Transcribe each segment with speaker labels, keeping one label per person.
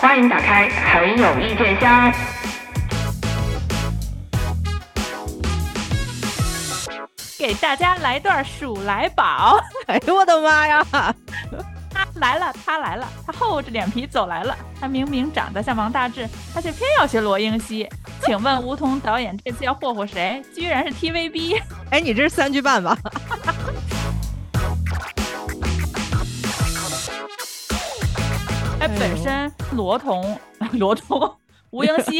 Speaker 1: 欢迎打开很有意见箱。
Speaker 2: 给大家来段数来宝。
Speaker 3: 哎呦我的妈呀！
Speaker 2: 他来了，他来了，他厚着脸皮走来了。他明明长得像王大治，他却偏要学罗英熙。请问吴彤导演这次要霍霍谁？居然是 TVB。
Speaker 3: 哎，你这是三句半吧？
Speaker 2: 哎，本身罗彤、罗彤、吴英熙，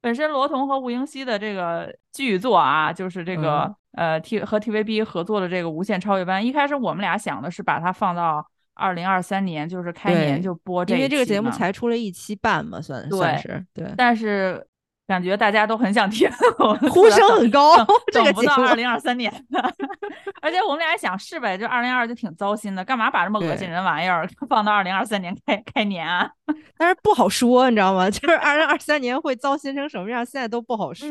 Speaker 2: 本身罗彤和吴英熙的这个剧作啊，就是这个呃 T 和 TVB 合作的这个《无限超越班》，一开始我们俩想的是把它放到二零二三年，就是开年就播这，
Speaker 3: 因为这个节目才出了一期半嘛，算算是对，
Speaker 2: 但是。感觉大家都很想听，
Speaker 3: 呼声很高，
Speaker 2: 这个不到二零二三年的。而且我们俩想是呗，就二零二就挺糟心的，干嘛把这么恶心人玩意儿 放到二零二三年开开年啊？
Speaker 3: 但是不好说，你知道吗？就是二零二三年会糟心成什么样，现在都不好说。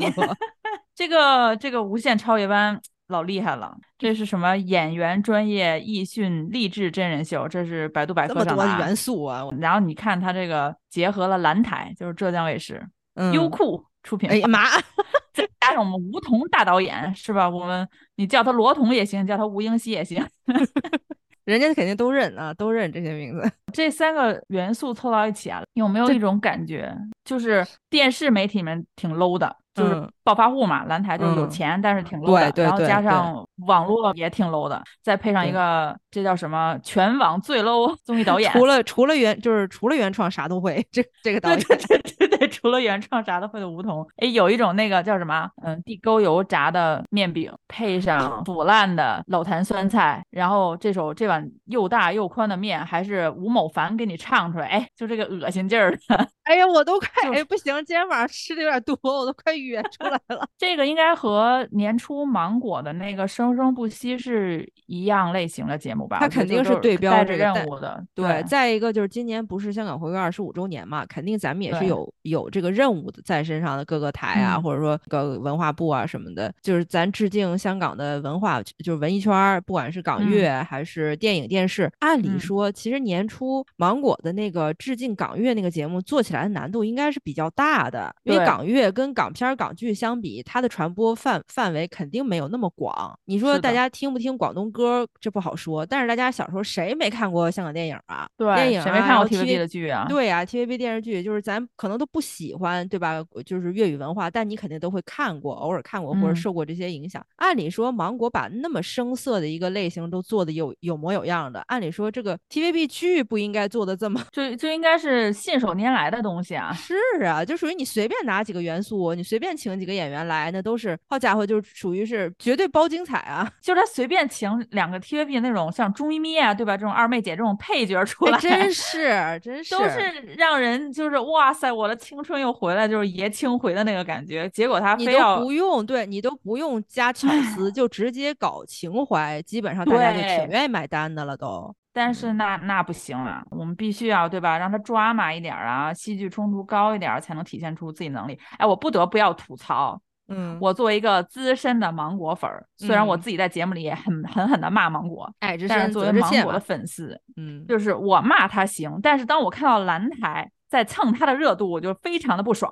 Speaker 2: 这个这个无限超越班老厉害了，这是什么演员专业艺训励志真人秀？这是百度百科上的
Speaker 3: 元素啊。
Speaker 2: 然后你看它这个结合了蓝台，就是浙江卫视。优酷出品，
Speaker 3: 哎呀妈！
Speaker 2: 再加上我们吴彤大导演，是吧？我们你叫他罗彤也行，叫他吴英熙也行，
Speaker 3: 人家肯定都认啊，都认这些名字。
Speaker 2: 这三个元素凑到一起啊，有没有一种感觉，就是电视媒体们挺 low 的？就是暴发户嘛，蓝台就是有钱，但是挺 low
Speaker 3: 的。
Speaker 2: 然后加上网络也挺 low 的，再配上一个这叫什么全网最 low 综艺导演。
Speaker 3: 除了除了原就是除了原创啥都会，这这个导演
Speaker 2: 对对对对，除了原创啥都会的梧桐。哎，有一种那个叫什么嗯地沟油炸的面饼，配上腐烂的老坛酸菜，然后这首这碗又大又宽的面还是吴某凡给你唱出来，哎，就这个恶心劲儿的。
Speaker 3: 哎呀，我都快哎不行，今天晚上吃的有点多，我都快哕出来了。
Speaker 2: 这个应该和年初芒果的那个生生不息是一样类型的节目吧？
Speaker 3: 它肯定是对标这个
Speaker 2: 任务的。
Speaker 3: 对，再一个就是今年不是香港回归二十五周年嘛，肯定咱们也是有有这个任务的在身上的各个台啊，或者说各文化部啊什么的，就是咱致敬香港的文化，就是文艺圈，不管是港乐还是电影电视。按理说，其实年初芒果的那个致敬港乐那个节目做起来的。难度应该是比较大的，因为港乐跟港片、港剧相比，它的传播范范围肯定没有那么广。你说大家听不听广东歌，这不好说。但是大家小时候谁没看过香港电影啊？
Speaker 2: 对，
Speaker 3: 电影
Speaker 2: 谁没看过 TVB 的剧啊？
Speaker 3: 对呀，TVB 电视剧就是咱可能都不喜欢，对吧？就是粤语文化，但你肯定都会看过，偶尔看过或者受过这些影响。按理说，芒果把那么生涩的一个类型都做的有有模有样的，按理说这个 TVB 剧不应该做的这么
Speaker 2: 就就应该是信手拈来的。东西啊，
Speaker 3: 是啊，就属于你随便拿几个元素，你随便请几个演员来，那都是好家伙，就属于是绝对包精彩啊！
Speaker 2: 就是他随便请两个 TVB 那种像朱咪咪啊，对吧？这种二妹姐这种配角出来，
Speaker 3: 真是真是
Speaker 2: 都是让人就是哇塞，我的青春又回来，就是爷青回的那个感觉。结果他非要
Speaker 3: 不用，对你都不用加巧思，就直接搞情怀，基本上大家就挺愿意买单的了都。
Speaker 2: 但是那那不行啊，我们必须要对吧，让他抓马一点啊，戏剧冲突高一点，才能体现出自己能力。哎，我不得不要吐槽，
Speaker 3: 嗯，
Speaker 2: 我作为一个资深的芒果粉儿，虽然我自己在节目里也很狠狠的骂芒果，
Speaker 3: 哎，
Speaker 2: 但是作为芒果的粉丝，
Speaker 3: 嗯，
Speaker 2: 就是我骂他行，但是当我看到蓝台。在蹭他的热度，我就非常的不爽。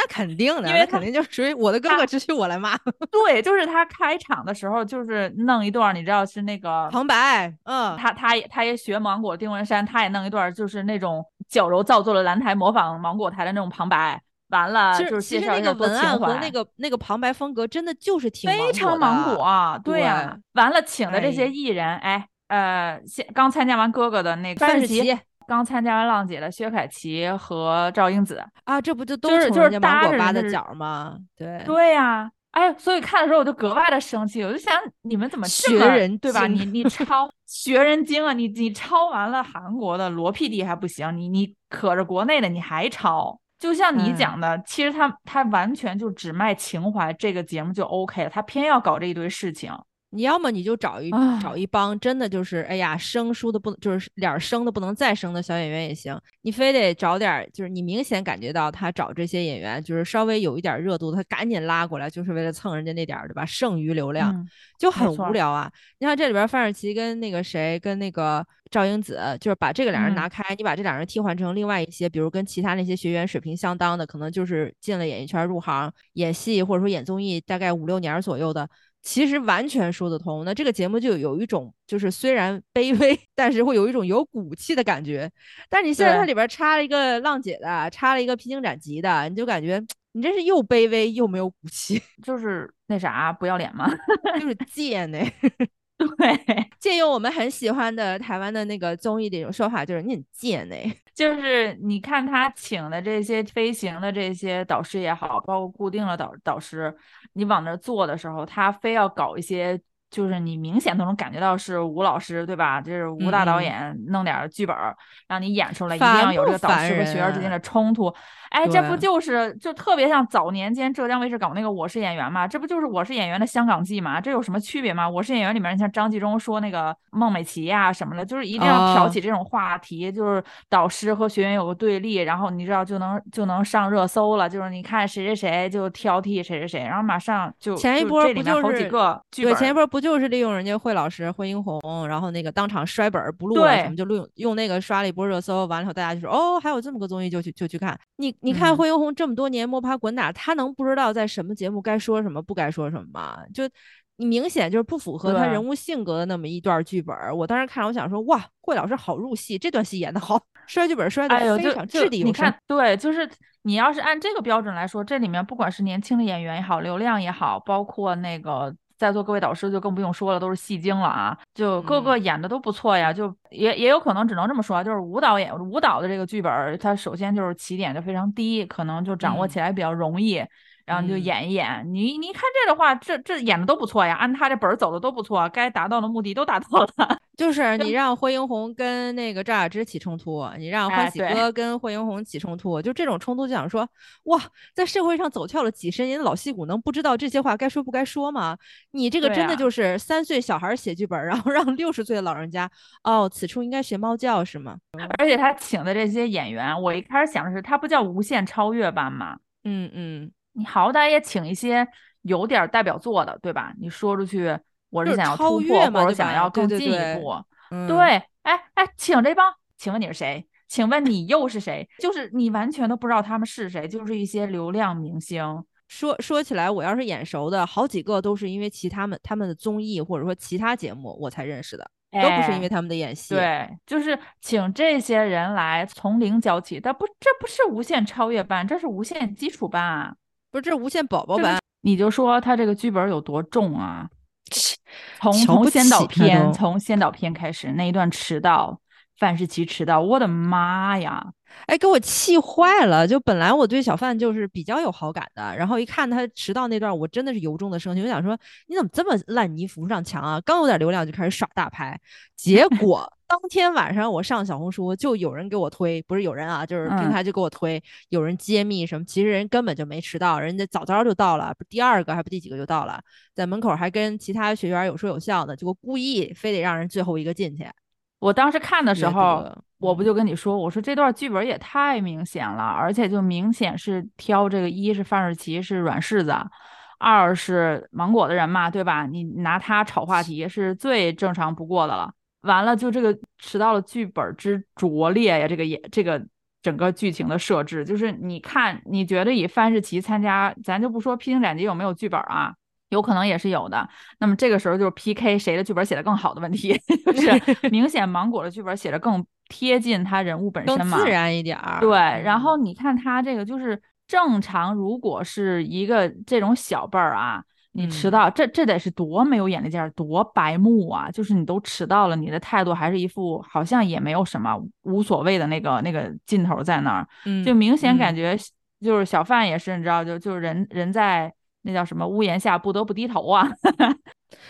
Speaker 3: 那肯定的，
Speaker 2: 因为
Speaker 3: 肯定就属于我的哥哥，只许我来骂。
Speaker 2: 对，就是他开场的时候，就是弄一段，你知道是那个
Speaker 3: 旁白。嗯，
Speaker 2: 他他也他也学芒果丁文山，他也弄一段，就是那种矫揉造作的蓝台模仿芒果台的那种旁白。完了，就是
Speaker 3: 其实那个文案和那个那个旁白风格，真的就是挺
Speaker 2: 非常芒果。对呀，完了，请的这些艺人，哎，呃，现刚参加完哥哥的那个
Speaker 3: 范世琦。
Speaker 2: 刚参加完浪姐的薛凯琪和赵英子
Speaker 3: 啊，这不就都
Speaker 2: 是就是
Speaker 3: 芒果
Speaker 2: 扒
Speaker 3: 的角吗？对
Speaker 2: 对呀，哎，所以看的时候我就格外的生气，我就想你们怎么
Speaker 3: 学人
Speaker 2: 对吧？你你抄 学人精啊！你你抄完了韩国的罗 PD 还不行，你你可着国内的你还抄？就像你讲的，其实他他完全就只卖情怀，这个节目就 OK 了，他偏要搞这一堆事情。
Speaker 3: 你要么你就找一找一帮真的就是哎呀生疏的不就是脸生的不能再生的小演员也行，你非得找点就是你明显感觉到他找这些演员就是稍微有一点热度，他赶紧拉过来就是为了蹭人家那点儿对吧？剩余流量就很无聊啊！你看这里边范世琦跟那个谁跟那个赵英子，就是把这个俩人拿开，你把这俩人替换成另外一些，比如跟其他那些学员水平相当的，可能就是进了演艺圈入行演戏或者说演综艺大概五六年左右的。其实完全说得通。那这个节目就有一种，就是虽然卑微，但是会有一种有骨气的感觉。但是你现在它里边插了一个浪姐的，插了一个披荆斩棘的，你就感觉你这是又卑微又没有骨气，
Speaker 2: 就是那啥不要脸嘛？
Speaker 3: 就是贱呢。
Speaker 2: 对，
Speaker 3: 借用我们很喜欢的台湾的那个综艺的一种说法，就是你很贱呢。
Speaker 2: 就是你看他请的这些飞行的这些导师也好，包括固定的导导师，你往那坐的时候，他非要搞一些。就是你明显都能感觉到是吴老师对吧？就是吴大导演弄点剧本让你演出来，一定要有这个导师和学员之间的冲突。哎，这不就是就特别像早年间浙江卫视搞那个《我是演员》嘛？这不就是《我是演员》的香港季嘛？这有什么区别吗？《我是演员》里面，像张纪中说那个孟美岐呀什么的，就是一定要挑起这种话题，就是导师和学员有个对立，然后你知道就能就能上热搜了。就是你看谁谁谁就挑剔谁谁谁，然后马上就
Speaker 3: 前一波
Speaker 2: 这里面好几个剧
Speaker 3: 本，对前一波不就是利用人家惠老师惠英红，然后那个当场摔本不录了什么，就录用那个刷了一波热搜，完了以后大家就说哦，还有这么个综艺就去就去看。你你看惠英红。这么多年摸爬滚打，他能不知道在什么节目该说什么，不该说什么吗？就你明显就是不符合他人物性格的那么一段剧本。我当时看，我想说，哇，惠老师好入戏，这段戏演的好，摔剧本摔的非常掷地有声。
Speaker 2: 对，就是你要是按这个标准来说，这里面不管是年轻的演员也好，流量也好，包括那个。在座各位导师就更不用说了，都是戏精了啊！就各个演的都不错呀，就也也有可能只能这么说，就是舞蹈演舞蹈的这个剧本，它首先就是起点就非常低，可能就掌握起来比较容易。然后你就演一演，你你看这的话，这这演的都不错呀，按他这本儿走的都不错，该达到的目的都达到了。
Speaker 3: 就是你让惠英红跟那个赵雅芝起冲突，你让欢喜哥跟惠英红起冲突，就这种冲突就想说，哇，在社会上走跳了几十年的老戏骨能不知道这些话该说不该说吗？你这个真的就是三岁小孩写剧本，然后让六十岁的老人家，哦，此处应该学猫叫是吗？
Speaker 2: 而且他请的这些演员，我一开始想的是，他不叫无限超越班吗？
Speaker 3: 嗯嗯。
Speaker 2: 你好歹也请一些有点代表作的，对吧？你说出去，我
Speaker 3: 是
Speaker 2: 想要突破或者想要更进一步。对，哎哎，请这帮，请问你是谁？请问你又是谁？就是你完全都不知道他们是谁，就是一些流量明星。
Speaker 3: 说说起来，我要是眼熟的，好几个都是因为其他们他们的综艺或者说其他节目我才认识的，都不是因为他们的演戏。
Speaker 2: 对，就是请这些人来从零教起，但不，这不是无限超越班，这是无限基础班啊。
Speaker 3: 不是这无限宝宝版，
Speaker 2: 你就说他这个剧本有多重啊？从从先导片，从先导片开始那一段迟到，范世琦迟到，我的妈呀！
Speaker 3: 哎，给我气坏了！就本来我对小范就是比较有好感的，然后一看他迟到那段，我真的是由衷的生气。我想说，你怎么这么烂泥扶不上墙啊？刚有点流量就开始耍大牌，结果当天晚上我上小红书就有人给我推，不是有人啊，就是平台就给我推，有人揭秘什么，其实人根本就没迟到，人家早早就到了，不第二个还不第几个就到了，在门口还跟其他学员有说有笑的，结果故意非得让人最后一个进去。
Speaker 2: 我当时看的时候，我不就跟你说，我说这段剧本也太明显了，而且就明显是挑这个一是范世琦是软柿子，二是芒果的人嘛，对吧？你拿他炒话题是最正常不过的了。完了，就这个迟到了剧本之拙劣呀，这个也这个整个剧情的设置，就是你看，你觉得以范世琦参加，咱就不说披荆斩棘有没有剧本啊？有可能也是有的，那么这个时候就是 P K 谁的剧本写的更好的问题，就是 明显芒果的剧本写的更贴近他人物本身嘛，
Speaker 3: 自然一点儿。
Speaker 2: 对，然后你看他这个就是正常，如果是一个这种小辈儿啊，你迟到，这这得是多没有眼力见儿，多白目啊！就是你都迟到了，你的态度还是一副好像也没有什么无所谓的那个那个劲头在那儿，就明显感觉就是小范也是，你知道，就就人人在。那叫什么？屋檐下不得不低头啊！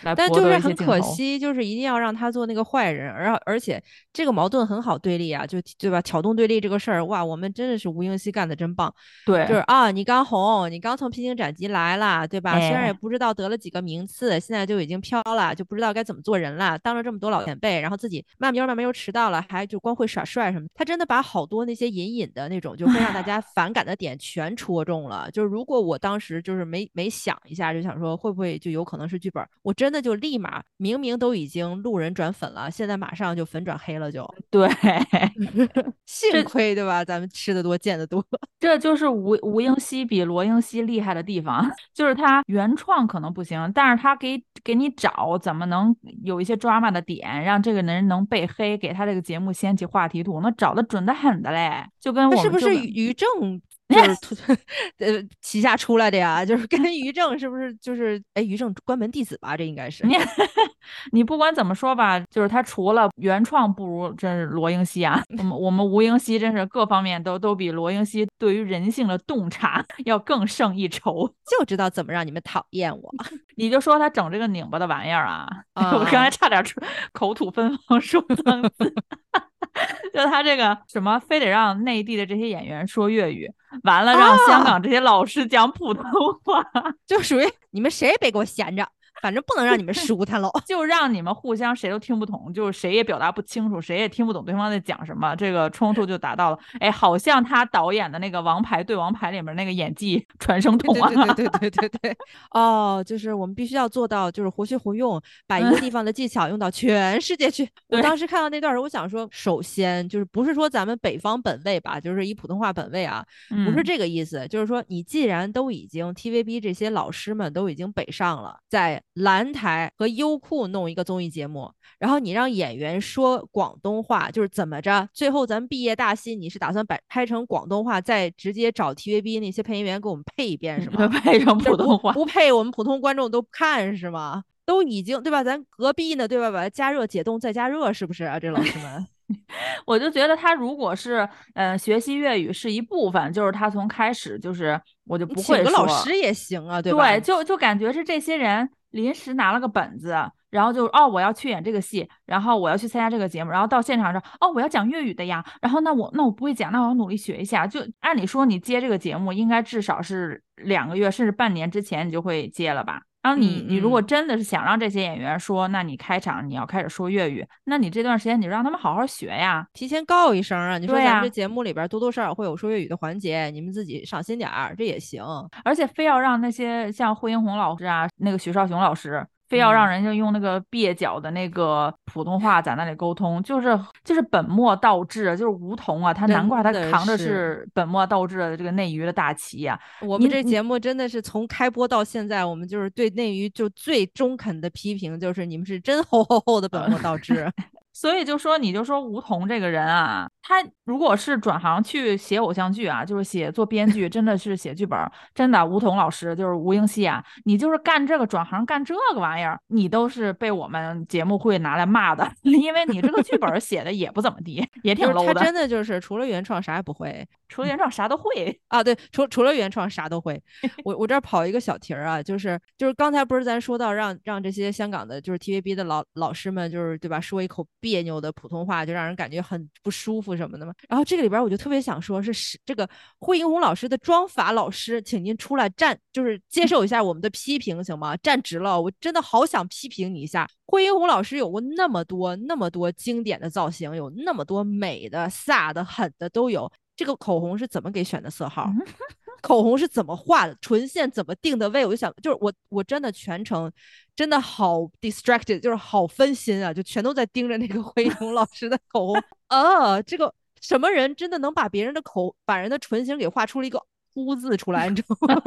Speaker 3: 但就是很可惜，就是一定要让他做那个坏人，而而且这个矛盾很好对立啊，就对吧？挑动对立这个事儿，哇，我们真的是吴英熙干的真棒。
Speaker 2: 对，
Speaker 3: 就是啊，你刚红，你刚从披荆斩棘来了，对吧？虽然也不知道得了几个名次，现在就已经飘了，就不知道该怎么做人了。当着这么多老前辈，然后自己慢悠慢慢又迟到了，还就光会耍帅什么。他真的把好多那些隐隐的那种就会让大家反感的点全戳中了。就是如果我当时就是没没想一下，就想说会不会就有可能是剧本，我真的就立马明明都已经路人转粉了，现在马上就粉转黑了，就
Speaker 2: 对，
Speaker 3: 幸亏对吧？咱们吃的多见的多，
Speaker 2: 这就是吴吴英熙比罗英熙厉害的地方，就是他原创可能不行，但是他给给你找怎么能有一些 drama 的点，让这个人能被黑，给他这个节目掀起话题度，那找的准的很的嘞，就跟我
Speaker 3: 是不是于正？就是 呃旗下出来的呀，就是跟于正是不是就是哎于正关门弟子吧？这应该是
Speaker 2: 你 你不管怎么说吧，就是他除了原创不如，真是罗英熙啊。我们我们吴英熙真是各方面都都比罗英熙对于人性的洞察要更胜一筹，
Speaker 3: 就知道怎么让你们讨厌我。
Speaker 2: 你就说他整这个拧巴的玩意儿啊，我刚才差点出口吐芬芳说脏字。就他这个什么，非得让内地的这些演员说粤语，完了让香港这些老师讲普通话，
Speaker 3: 就属于你们谁也别给我闲着。反正不能让你们舒坦喽，
Speaker 2: 就让你们互相谁都听不懂，就是谁也表达不清楚，谁也听不懂对方在讲什么，这个冲突就达到了。哎，好像他导演的那个《王牌对王牌》里面那个演技传声筒
Speaker 3: 啊，对对对对对对。哦，就是我们必须要做到，就是活学活用，把一个地方的技巧用到全世界去。我当时看到那段时候，我想说，首先就是不是说咱们北方本位吧，就是以普通话本位啊，不是这个意思，就是说你既然都已经 TVB 这些老师们都已经北上了，在蓝台和优酷弄一个综艺节目，然后你让演员说广东话，就是怎么着？最后咱们毕业大戏，你是打算摆拍成广东话，再直接找 TVB 那些配音员给我们配一遍，是吗？
Speaker 2: 配成普通话，
Speaker 3: 不配我们普通观众都看是吗？都已经对吧？咱隔壁呢，对吧？把它加热解冻再加热，是不是啊？这老师们。
Speaker 2: 我就觉得他如果是，嗯，学习粤语是一部分，就是他从开始就是我就不会
Speaker 3: 请个老师也行啊，对吧？
Speaker 2: 对，就就感觉是这些人临时拿了个本子，然后就哦，我要去演这个戏，然后我要去参加这个节目，然后到现场说哦，我要讲粤语的呀，然后那我那我不会讲，那我要努力学一下。就按理说你接这个节目，应该至少是两个月甚至半年之前你就会接了吧？然后你你如果真的是想让这些演员说，那你开场你要开始说粤语，那你这段时间你就让他们好好学呀，
Speaker 3: 提前告一声啊。你说咱们这节目里边多多少少会有说粤语的环节，你们自己上心点儿，这也行。
Speaker 2: 而且非要让那些像惠英红老师啊，那个许绍雄老师。非要让人家用那个蹩脚的那个普通话在那里沟通，就是就是本末倒置，就是梧桐啊，他难怪他扛着是本末倒置的这个内娱的大旗呀。
Speaker 3: 我们这节目真的是从开播到现在，我们就是对内娱就最中肯的批评，就是你们是真吼吼吼的本末倒置。
Speaker 2: 所以就说，你就说吴桐这个人啊，他如果是转行去写偶像剧啊，就是写做编剧，真的是写剧本，真的吴桐老师就是吴英熙啊，你就是干这个转行干这个玩意儿，你都是被我们节目会拿来骂的，因为你这个剧本写的也不怎么地，也挺 low
Speaker 3: 的。他真的就是除了原创啥也不会，
Speaker 2: 除了原创啥都会
Speaker 3: 啊。对，除除了原创啥都会。我我这儿跑一个小题儿啊，就是就是刚才不是咱说到让让这些香港的，就是 TVB 的老老师们，就是对吧，说一口。别扭的普通话就让人感觉很不舒服什么的嘛。然后这个里边我就特别想说，是是这个惠英红老师的妆法老师，请您出来站，就是接受一下我们的批评行吗？站直了，我真的好想批评你一下。惠英红老师有过那么多那么多经典的造型，有那么多美的、飒的、狠的都有。这个口红是怎么给选的色号？口红是怎么画的？唇线怎么定的位？我就想，就是我我真的全程真的好 distracted，就是好分心啊，就全都在盯着那个惠英老师的 口红。呃，这个什么人真的能把别人的口，把人的唇形给画出了一个“污”字出来？你知道吗？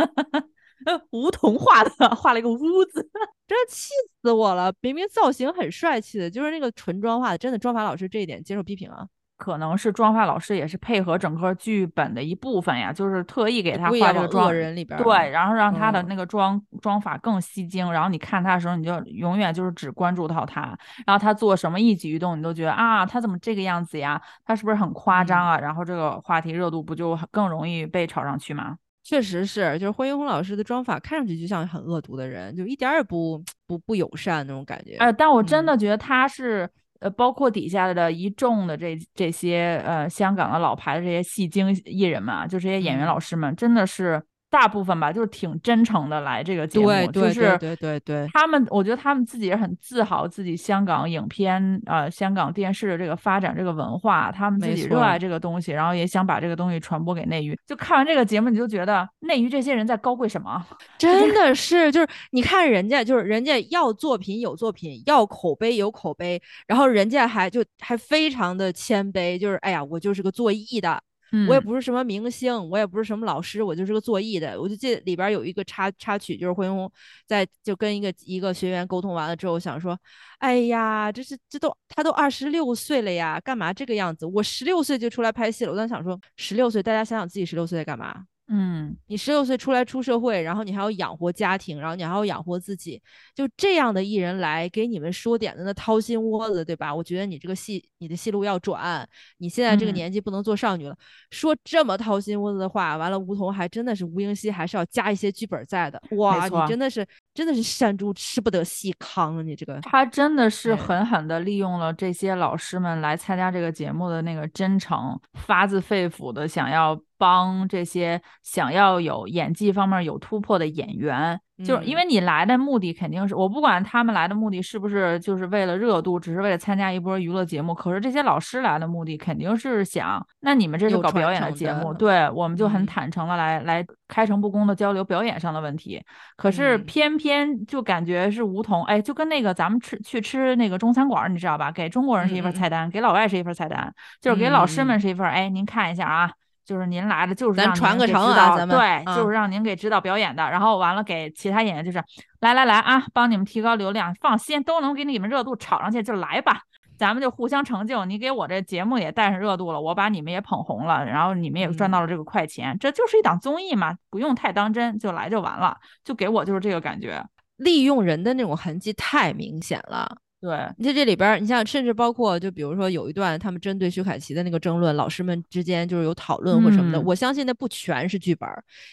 Speaker 2: 梧桐画的，画了一个“污”字，
Speaker 3: 真的气死我了！明明造型很帅气的，就是那个唇妆画的，真的妆法老师这一点接受批评啊。
Speaker 2: 可能是妆发老师也是配合整个剧本的一部分呀，就是特意给他画这个妆，
Speaker 3: 人里边
Speaker 2: 对，然后让他的那个妆妆法更吸睛，然后你看他的时候，你就永远就是只关注到他，然后他做什么一举一动，你都觉得啊，他怎么这个样子呀？他是不是很夸张啊？然后这个话题热度不就更容易被炒上去吗？
Speaker 3: 确实是，就是霍英红老师的妆法看上去就像很恶毒的人，就一点也不不不友善那种感觉。
Speaker 2: 呃，但我真的觉得他是，呃，包括底下的一众的这这些呃香港的老牌的这些戏精艺人们啊，就这些演员老师们，真的是。大部分吧，就是挺真诚的来这个节目，
Speaker 3: 就是对对对，
Speaker 2: 他们我觉得他们自己也很自豪自己香港影片呃香港电视的这个发展这个文化，他们自己热爱这个东西，然后也想把这个东西传播给内娱。就看完这个节目，你就觉得内娱这些人在高贵什么？
Speaker 3: 真的是，就是你看人家，就是人家要作品有作品，要口碑有口碑，然后人家还就还非常的谦卑，就是哎呀，我就是个做艺的。我也不是什么明星，我也不是什么老师，我就是个做艺的。我就记得里边有一个插插曲，就是惠红在就跟一个一个学员沟通完了之后，想说，哎呀，这是这都他都二十六岁了呀，干嘛这个样子？我十六岁就出来拍戏了。我当时想说，十六岁，大家想想自己十六岁在干嘛？
Speaker 2: 嗯，
Speaker 3: 你十六岁出来出社会，然后你还要养活家庭，然后你还要养活自己，就这样的艺人来给你们说点子，那掏心窝子，对吧？我觉得你这个戏，你的戏路要转，你现在这个年纪不能做少女了。说这么掏心窝子的话，完了，吴彤还真的是吴英熙，还是要加一些剧本在的。哇，你真的是真的是山猪吃不得细糠，你这个
Speaker 2: 他真的是狠狠的利用了这些老师们来参加这个节目的那个真诚，发自肺腑的想要。帮这些想要有演技方面有突破的演员，就是因为你来的目的肯定是我不管他们来的目的是不是就是为了热度，只是为了参加一波娱乐节目。可是这些老师来的目的肯定是想，那你们这是搞表演的节目，对我们就很坦诚的来来开诚布公的交流表演上的问题。可是偏偏就感觉是梧桐，哎，就跟那个咱们吃去吃那个中餐馆，你知道吧？给中国人是一份菜单，给老外是一份菜单，就是给老师们是一份，哎，您看一下啊。就是您来了，就是
Speaker 3: 咱传个承
Speaker 2: 啊，咱们对，就是让您给指导表演的。然后完了，给其他演员就是来来来啊，帮你们提高流量，放心，都能给你们热度炒上去，就来吧，咱们就互相成就。你给我这节目也带上热度了，我把你们也捧红了，然后你们也赚到了这个快钱，这就是一档综艺嘛，不用太当真，就来就完了。就给我就是这个感觉，
Speaker 3: 利用人的那种痕迹太明显了。
Speaker 2: 对，
Speaker 3: 你在这里边，你像甚至包括，就比如说有一段他们针对薛凯琪的那个争论，老师们之间就是有讨论或什么的。我相信那不全是剧本，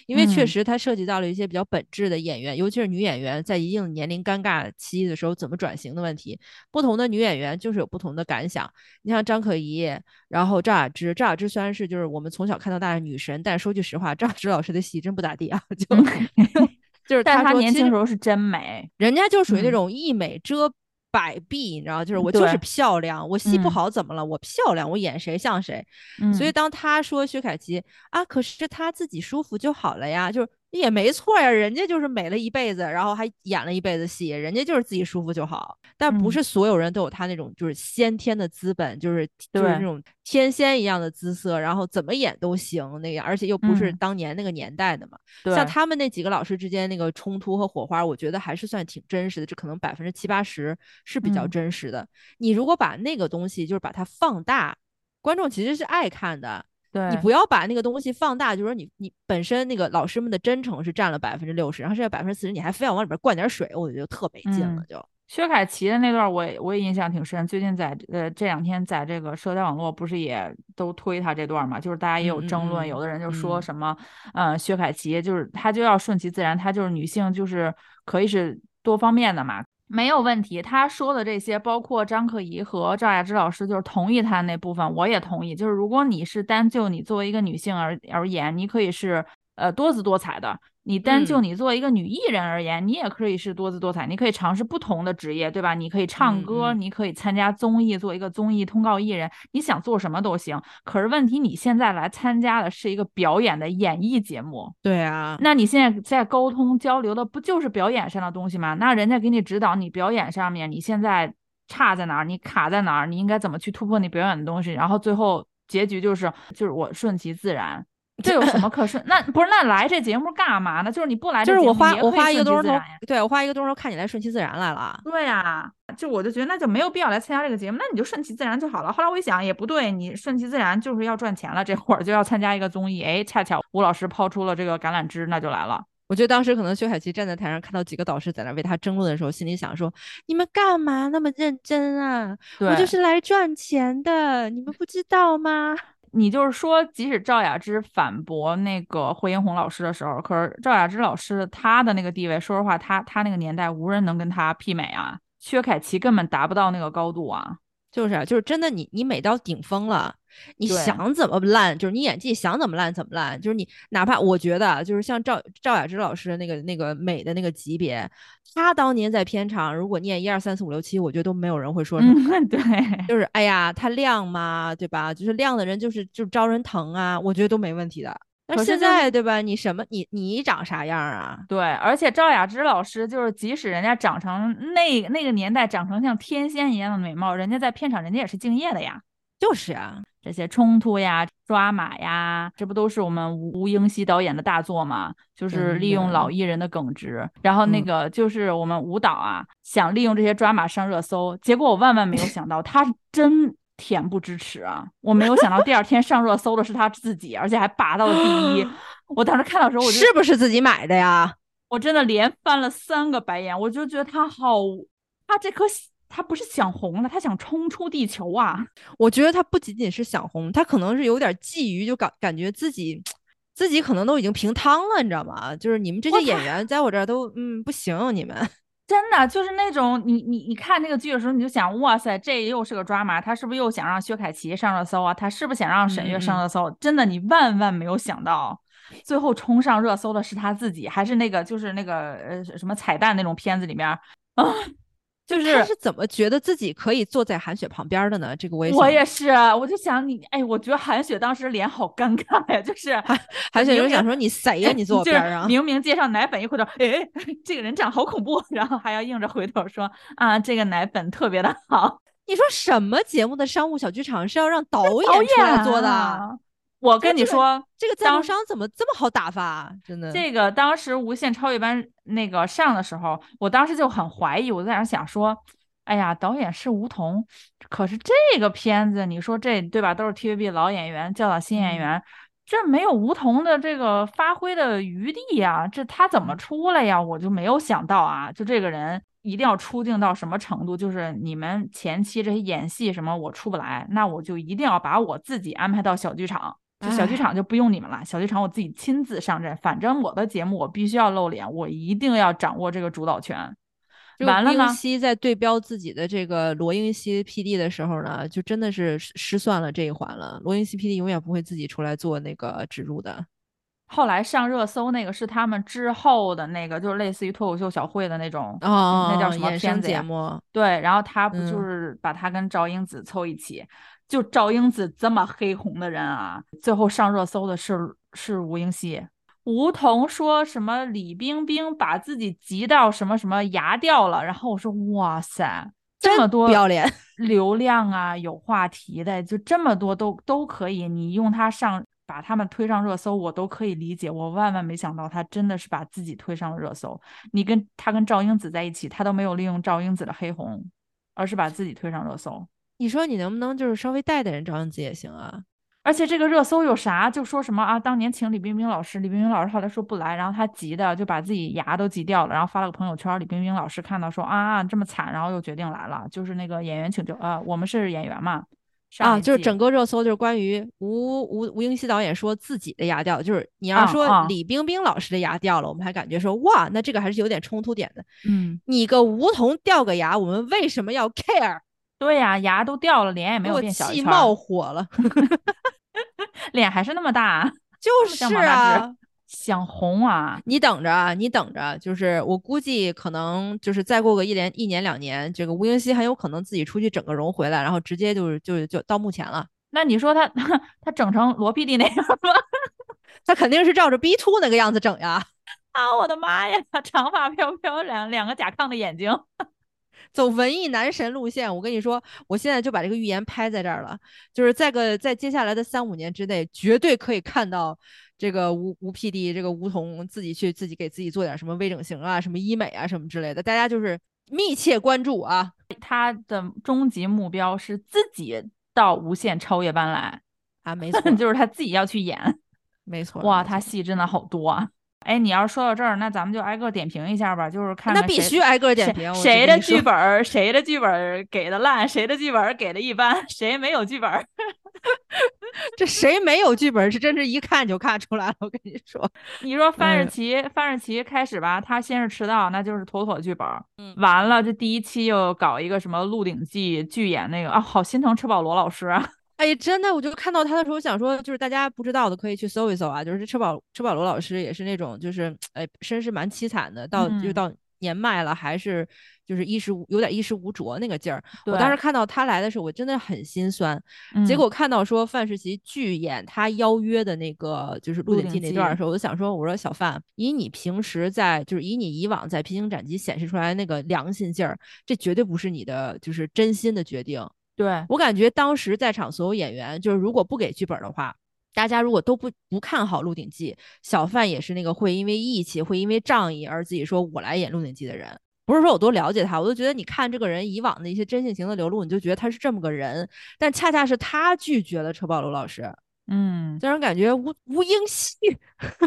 Speaker 3: 因为确实它涉及到了一些比较本质的演员，尤其是女演员在一定年龄尴尬期的时候怎么转型的问题。不同的女演员就是有不同的感想。你像张可颐，然后赵雅芝，赵雅芝虽然是就是我们从小看到大的女神，但说句实话，赵雅芝老师的戏真不咋地啊，就就 是，
Speaker 2: 但她年轻时候是真美，
Speaker 3: 人家就属于那种一美遮。百弊，你知道，就是我就是漂亮，我戏不好怎么了？我漂亮，我演谁像谁。所以当他说薛凯琪啊，可是他自己舒服就好了呀，就是。也没错呀，人家就是美了一辈子，然后还演了一辈子戏，人家就是自己舒服就好。但不是所有人都有他那种就是先天的资本，就是就是那种天仙一样的姿色，然后怎么演都行那样，而且又不是当年那个年代的嘛。像他们那几个老师之间那个冲突和火花，我觉得还是算挺真实的，这可能百分之七八十是比较真实的。你如果把那个东西就是把它放大，观众其实是爱看的。你不要把那个东西放大，就是说你你本身那个老师们的真诚是占了百分之六十，然后剩下百分之四十你还非要往里边灌点水，我觉得就特没劲了。就
Speaker 2: 薛凯琪的那段，我也我也印象挺深。最近在呃这两天在这个社交网络不是也都推他这段嘛，就是大家也有争论，有的人就说什么，嗯，薛凯琪就是她就要顺其自然，她就是女性就是可以是多方面的嘛。没有问题，他说的这些，包括张可颐和赵雅芝老师，就是同意他那部分，我也同意。就是如果你是单就你作为一个女性而而言，你可以是呃多姿多彩的。你单就你做一个女艺人而言，你也可以是多姿多彩，你可以尝试不同的职业，对吧？你可以唱歌，你可以参加综艺，做一个综艺通告艺人，你想做什么都行。可是问题，你现在来参加的是一个表演的演艺节目，
Speaker 3: 对啊，
Speaker 2: 那你现在在沟通交流的不就是表演上的东西吗？那人家给你指导你表演上面，你现在差在哪儿？你卡在哪儿？你应该怎么去突破你表演的东西？然后最后结局就是就是我顺其自然。这有什么可顺？那不是那来这节目干嘛呢？就是你不来，
Speaker 3: 就是我花我花一个多钟头，对我花一个多钟头看你来顺其自然来了。
Speaker 2: 对呀，就我就觉得那就没有必要来参加这个节目，那你就顺其自然就好了。后来我一想也不对，你顺其自然就是要赚钱了，这会儿就要参加一个综艺，哎，恰巧吴老师抛出了这个橄榄枝，那就来了。
Speaker 3: 我觉得当时可能薛凯琪站在台上看到几个导师在那为他争论的时候，心里想说：你们干嘛那么认真啊？我就是来赚钱的，你们不知道吗？
Speaker 2: 你就是说，即使赵雅芝反驳那个惠英红老师的时候，可是赵雅芝老师她的那个地位，说实话，她她那个年代无人能跟她媲美啊。薛凯琪根本达不到那个高度啊。
Speaker 3: 就是啊，就是真的，你你美到顶峰了，你想怎么烂，就是你演技想怎么烂怎么烂，就是你哪怕我觉得啊，就是像赵赵雅芝老师那个那个美的那个级别，她当年在片场如果念一二三四五六七，我觉得都没有人会说什么。
Speaker 2: 嗯，对，
Speaker 3: 就是哎呀，她亮嘛，对吧？就是亮的人就是就招人疼啊，我觉得都没问题的。那现在对吧？你什么你你长啥样啊？
Speaker 2: 对，而且赵雅芝老师就是，即使人家长成那那个年代长成像天仙一样的美貌，人家在片场人家也是敬业的呀。
Speaker 3: 就是啊，
Speaker 2: 这些冲突呀、抓马呀，这不都是我们吴吴英熙导演的大作吗？就是利用老艺人的耿直，然后那
Speaker 3: 嗯
Speaker 2: 个就是我们舞蹈啊，想利用这些抓马上热搜，结果我万万没有想到，他是真恬不知耻啊！我没有想到第二天上热搜的是他自己，而且还拔到了第一。我当时看到的时候，我就是
Speaker 3: 不是自己买的呀？
Speaker 2: 我真的连翻了三个白眼，我就觉得他好，他这颗他不是想红了，他想冲出地球啊！
Speaker 3: 我觉得他不仅仅是想红，他可能是有点觊觎，就感感觉自己自己可能都已经平汤了，你知道吗？就是你们这些演员在我这儿都嗯不行，你们
Speaker 2: 真的就是那种你你你看那个剧的时候，你就想，哇塞，这又是个抓马，他是不是又想让薛凯琪上热搜啊？他是不是想让沈月上热搜？真的，你万万没有想到，最后冲上热搜的是他自己，还是那个就是那个呃什么彩蛋那种片子里面啊，就是
Speaker 3: 他是怎么觉得自己可以坐在韩雪旁边的呢？这个我也想
Speaker 2: 我也是，啊我就想你，哎，我觉得韩雪当时脸好尴尬呀，就是
Speaker 3: 韩雪就想说你谁呀？你坐我
Speaker 2: 就是
Speaker 3: 边上。
Speaker 2: 明明介绍奶粉一回头，哎，这个人长好恐怖，然后还要硬着回头说啊，这个奶粉特别的好。
Speaker 3: 你说什么节目的商务小剧场是要让导
Speaker 2: 导
Speaker 3: 演出来做的？
Speaker 2: 啊我跟你说，
Speaker 3: 这个赞助商怎么这么好打发啊？真的，
Speaker 2: 这个当时《无限超越班》那个上的时候，我当时就很怀疑，我在那想说，哎呀，导演是吴彤，可是这个片子，你说这对吧，都是 TVB 老演员教导新演员，这没有吴彤的这个发挥的余地呀，这他怎么出来呀？我就没有想到啊，就这个人。一定要出镜到什么程度？就是你们前期这些演戏什么我出不来，那我就一定要把我自己安排到小剧场，就小剧场就不用你们了，小剧场我自己亲自上阵，反正我的节目我必须要露脸，我一定要掌握这个主导权。完了呢，
Speaker 3: 熙在对标自己的这个罗英熙 PD 的时候呢，就真的是失失算了这一环了。罗英熙 PD 永远不会自己出来做那个植入的。
Speaker 2: 后来上热搜那个是他们之后的那个，就是类似于脱口秀小会的那种，
Speaker 3: 哦，
Speaker 2: 那叫什么片子呀？
Speaker 3: 节目？
Speaker 2: 对，然后他不就
Speaker 3: 嗯
Speaker 2: 是把他跟赵英子凑一起，就赵英子这么黑红的人啊，最后上热搜的是是吴英熙。吴彤说什么李冰冰把自己急到什么什么牙掉了，然后我说哇塞，这么多
Speaker 3: 不要脸！
Speaker 2: 流量啊，有话题的，就这么多都都可以，你用它上把他们推上热搜，我都可以理解。我万万没想到他真的是把自己推上了热搜。你跟他跟赵英子在一起，他都没有利用赵英子的黑红，而是把自己推上热搜。
Speaker 3: 你说你能不能就是稍微带带人赵英子也行啊？
Speaker 2: 而且这个热搜有啥？就说什么啊？当年请李冰冰老师，李冰冰老师后来说不来，然后他急的就把自己牙都急掉了，然后发了个朋友圈。李冰冰老师看到说啊这么惨，然后又决定来了，就是那个演员请求啊，我们是演员嘛。上
Speaker 3: 啊，就是整个热搜就是关于吴吴吴英熙导演说自己的牙掉，就是你要
Speaker 2: 啊
Speaker 3: 说
Speaker 2: 啊
Speaker 3: 李冰冰老师的牙掉了，我们还感觉说哇，那这个还是有点冲突点的。
Speaker 2: 嗯，
Speaker 3: 你个梧桐掉个牙，我们为什么要 care？
Speaker 2: 对呀、牙都掉了，脸也没有变小一圈儿，
Speaker 3: 冒火了。
Speaker 2: 脸还是那么大，
Speaker 3: 就是啊
Speaker 2: 治，想红啊！
Speaker 3: 你等着啊，你等着，就是我估计可能就是再过个一年一年两年，这个吴英熙很有可能自己出去整个容回来，然后直接就是就就到目前了。
Speaker 2: 那你说他 他整成罗 PD 那样吗？
Speaker 3: 他肯定是照着 B two 那个样子整呀，
Speaker 2: 啊，我的妈呀！长发飘飘，两两个甲亢的眼睛，
Speaker 3: 走文艺男神路线。我跟你说，我现在就把这个预言拍在这儿了，就是在个在接下来的三五年之内，绝对可以看到这个吴吴 PD 这个吴桐自己去自己给自己做点什么微整形啊、什么医美啊什么之类的，大家就是密切关注啊。
Speaker 2: 他的终极目标是自己到无限超越班来，
Speaker 3: 啊，没 错，
Speaker 2: 就是他自己要去演。
Speaker 3: 没错。
Speaker 2: 哇，他戏真的好多啊！哎，你要说到这儿，那咱们就挨个点评一下吧，就是看
Speaker 3: 那必须挨个点评。
Speaker 2: 谁的剧本儿，谁的剧本儿给的烂，谁的剧本儿给的一般，谁没有剧本儿。
Speaker 3: 这谁没有剧本？是真是一看就看出来了。我跟你说，
Speaker 2: 你说范世琦，范世琦开始吧，他先是迟到，那就是妥妥剧本。
Speaker 3: 嗯，
Speaker 2: 完了，这第一期又搞一个什么《鹿鼎记》剧演那个啊，好心疼车保罗老师啊。
Speaker 3: 哎，真的，我就看到他的时候想说，就是大家不知道的可以去搜一搜啊。就是车保车保罗老师也是那种，就是哎，身世蛮凄惨的，到就到。年迈了，还是就是衣食无有点衣食无着那个劲儿。我当时看到他来的时候，我真的很心酸。结果看到说范世琦拒演他邀约的那个就是《鹿鼎记》那段的时候，我就想说，我说小范，以你平时在就是以你以往在披荆斩棘显示出来那个良心劲儿，这绝对不是你的就是真心的决定。
Speaker 2: 对
Speaker 3: 我感觉当时在场所有演员，就是如果不给剧本的话。大家如果都不不看好《鹿鼎记》，小范也是那个会因为义气、会因为仗义而自己说我来演《鹿鼎记》的人。不是说我多了解他，我就觉得你看这个人以往的一些真性情的流露，你就觉得他是这么个人。但恰恰是他拒绝了车保罗老师，
Speaker 2: 嗯，
Speaker 3: 让人感觉吴吴英熙，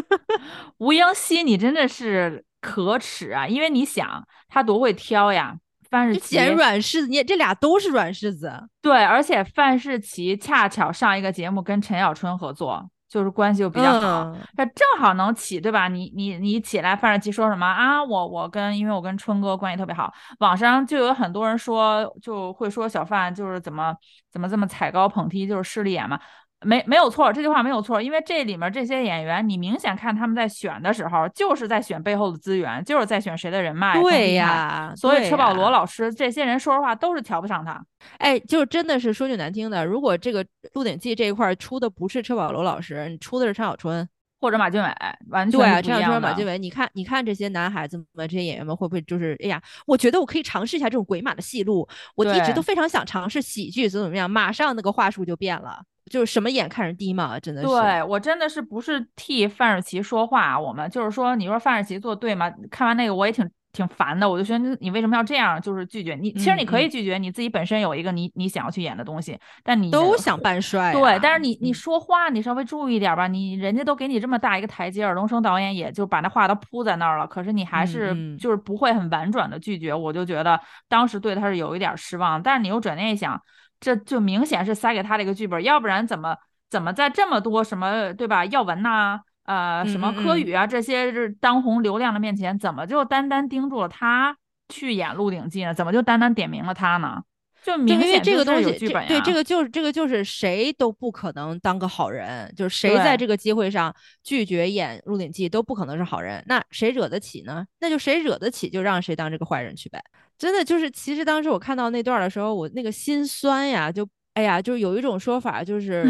Speaker 2: 吴英熙，你真的是可耻啊！因为你想他多会挑呀。范世琦
Speaker 3: 捡软柿子，你这俩都是软柿子。
Speaker 2: 对，而且范世琦恰巧上一个节目跟陈小春合作，就是关系又比较好，他正好能起，对吧？你你你起来，范世琦说什么啊？我我跟因为我跟春哥关系特别好，网上就有很多人说，就会说小范就是怎么怎么这么踩高捧低，就是势利眼嘛。没没有错，这句话没有错，因为这里面这些演员，你明显看他们在选的时候，就是在选背后的资源，就是在选谁的人脉。
Speaker 3: 对呀，
Speaker 2: 所以车保罗老师这些人说实话都是瞧不上他。
Speaker 3: 哎，就真的是说句难听的，如果这个《鹿鼎记》这一块出的不是车保罗老师，你出的是陈小春
Speaker 2: 或者马俊伟，完全
Speaker 3: 对啊，陈小春、马俊伟，你看，你看这些男孩子们，这些演员们会不会就是，哎呀，我觉得我可以尝试一下这种鬼马的戏路，我一直都非常想尝试喜剧，怎么怎么样，马上那个话术就变了。就是什么眼看人低嘛，真的是。
Speaker 2: 对我真的是不是替范世琦说话，我们就是说，你说范世琦做对吗？看完那个我也挺挺烦的，我就觉得你为什么要这样？就是拒绝你，其实你可以拒绝，你自己本身有一个你你想要去演的东西，但你
Speaker 3: 都想扮帅。
Speaker 2: 对，但是你你说话你稍微注意点吧，你人家都给你这么大一个台阶，尔冬升导演也就把那话都铺在那儿了，可是你还是就是不会很婉转的拒绝，我就觉得当时对他是有一点失望，但是你又转念一想。这就明显是塞给他的一个剧本，要不然怎么怎么在这么多什么对吧？要文呐，呃，什么柯宇啊，这些是当红流量的面前，怎么就单单盯住了他去演《鹿鼎记》呢？怎么就单单点名了他呢？就明显
Speaker 3: 这个东西，
Speaker 2: 对
Speaker 3: 这个就是这个就是谁都不可能当个好人，就是谁在这个机会上拒绝演《鹿鼎记》都不可能是好人。那谁惹得起呢？那就谁惹得起就让谁当这个坏人去呗。真的就是，其实当时我看到那段的时候，我那个心酸呀，就哎呀，就是有一种说法，就是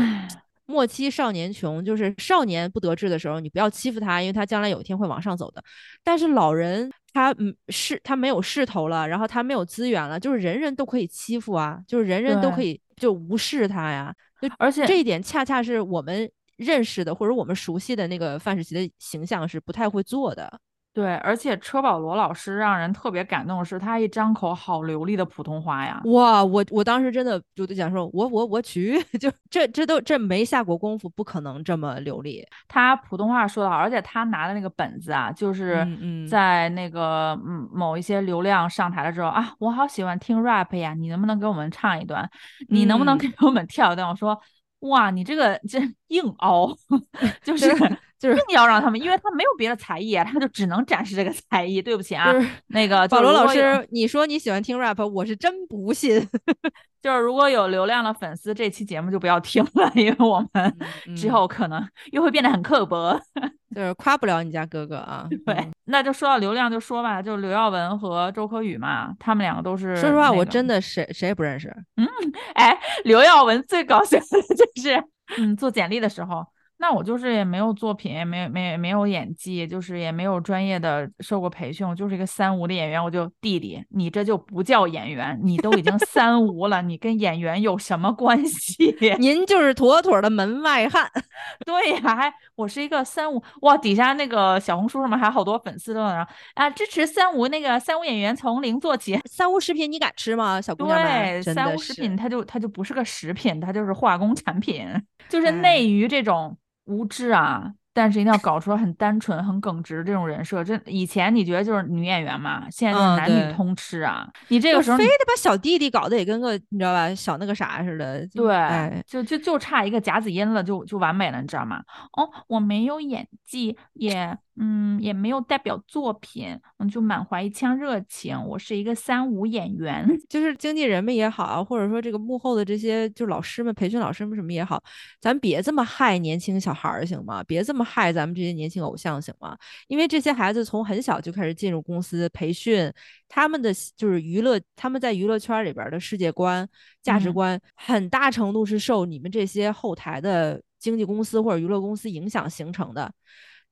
Speaker 3: 莫欺少年穷，就是少年不得志的时候，你不要欺负他，因为他将来有一天会往上走的。但是老人他嗯是他没有势头了，然后他没有资源了，就是人人都可以欺负啊，就是人人都可以就无视他呀。就
Speaker 2: 而且
Speaker 3: 这一点恰恰是我们认识的或者我们熟悉的那个范世琦的形象是不太会做的。
Speaker 2: 对，而且车保罗老师让人特别感动的是，他一张口好流利的普通话呀！
Speaker 3: 哇，我我当时真的就得讲说，我我我去，就这这都这没下过功夫，不可能这么流利。
Speaker 2: 他普通话说的好，而且他拿的那个本子啊，就是在那个嗯某一些流量上台了之后啊，我好喜欢听 rap 呀，你能不能给我们唱一段？你能不能给我们跳一段？我说，哇，你这个这硬凹，就是。
Speaker 3: 就是
Speaker 2: 硬要让他们，因为他没有别的才艺啊，他就只能展示这个才艺。对不起啊，那个
Speaker 3: 保罗老师，你说你喜欢听 rap，我是真不信。
Speaker 2: 就是如果有流量的粉丝，这期节目就不要听了，因为我们之后可能又会变得很刻薄，
Speaker 3: 就是夸不了你家哥哥啊。
Speaker 2: 对，那就说到流量，就说吧，就刘耀文和周柯宇嘛，他们两个都是。
Speaker 3: 说实话，我真的谁谁也不认识。
Speaker 2: 嗯，哎，刘耀文最搞笑的就是，嗯，做简历的时候。那我就是也没有作品，也没没没有演技，就是也没有专业的受过培训，我就是一个三无的演员。我就弟弟，你这就不叫演员，你都已经三无了，你跟演员有什么关系？
Speaker 3: 您就是妥妥的门外汉。
Speaker 2: 对呀，还我是一个三无哇！底下那个小红书上面还好多粉丝都在啊支持三无那个三无演员从零做起。
Speaker 3: 三无食品你敢吃吗？小姑娘
Speaker 2: 对，三无食品它就它就不是个食品，它就是化工产品，就是内娱这种。无知啊，但是一定要搞出来很单纯、很耿直这种人设。这以前你觉得就是女演员嘛，现在就是男女通吃啊。你这个时候
Speaker 3: 非得把小弟弟搞得也跟个你知道吧，小那个啥似的。
Speaker 2: 对，就就就差一个夹子音了，就就完美了，你知道吗？哦，我没有演技，也嗯也没有代表作品，嗯，就满怀一腔热情。我是一个三无演员，
Speaker 3: 就是经纪人们也好，或者说这个幕后的这些就老师们、培训老师们什么也好，咱别这么害年轻小孩儿行吗？别这么。害咱们这些年轻偶像行吗？因为这些孩子从很小就开始进入公司培训，他们的就是娱乐，他们在娱乐圈里边的世界观、价值观，很大程度是受你们这些后台的经纪公司或者娱乐公司影响形成的。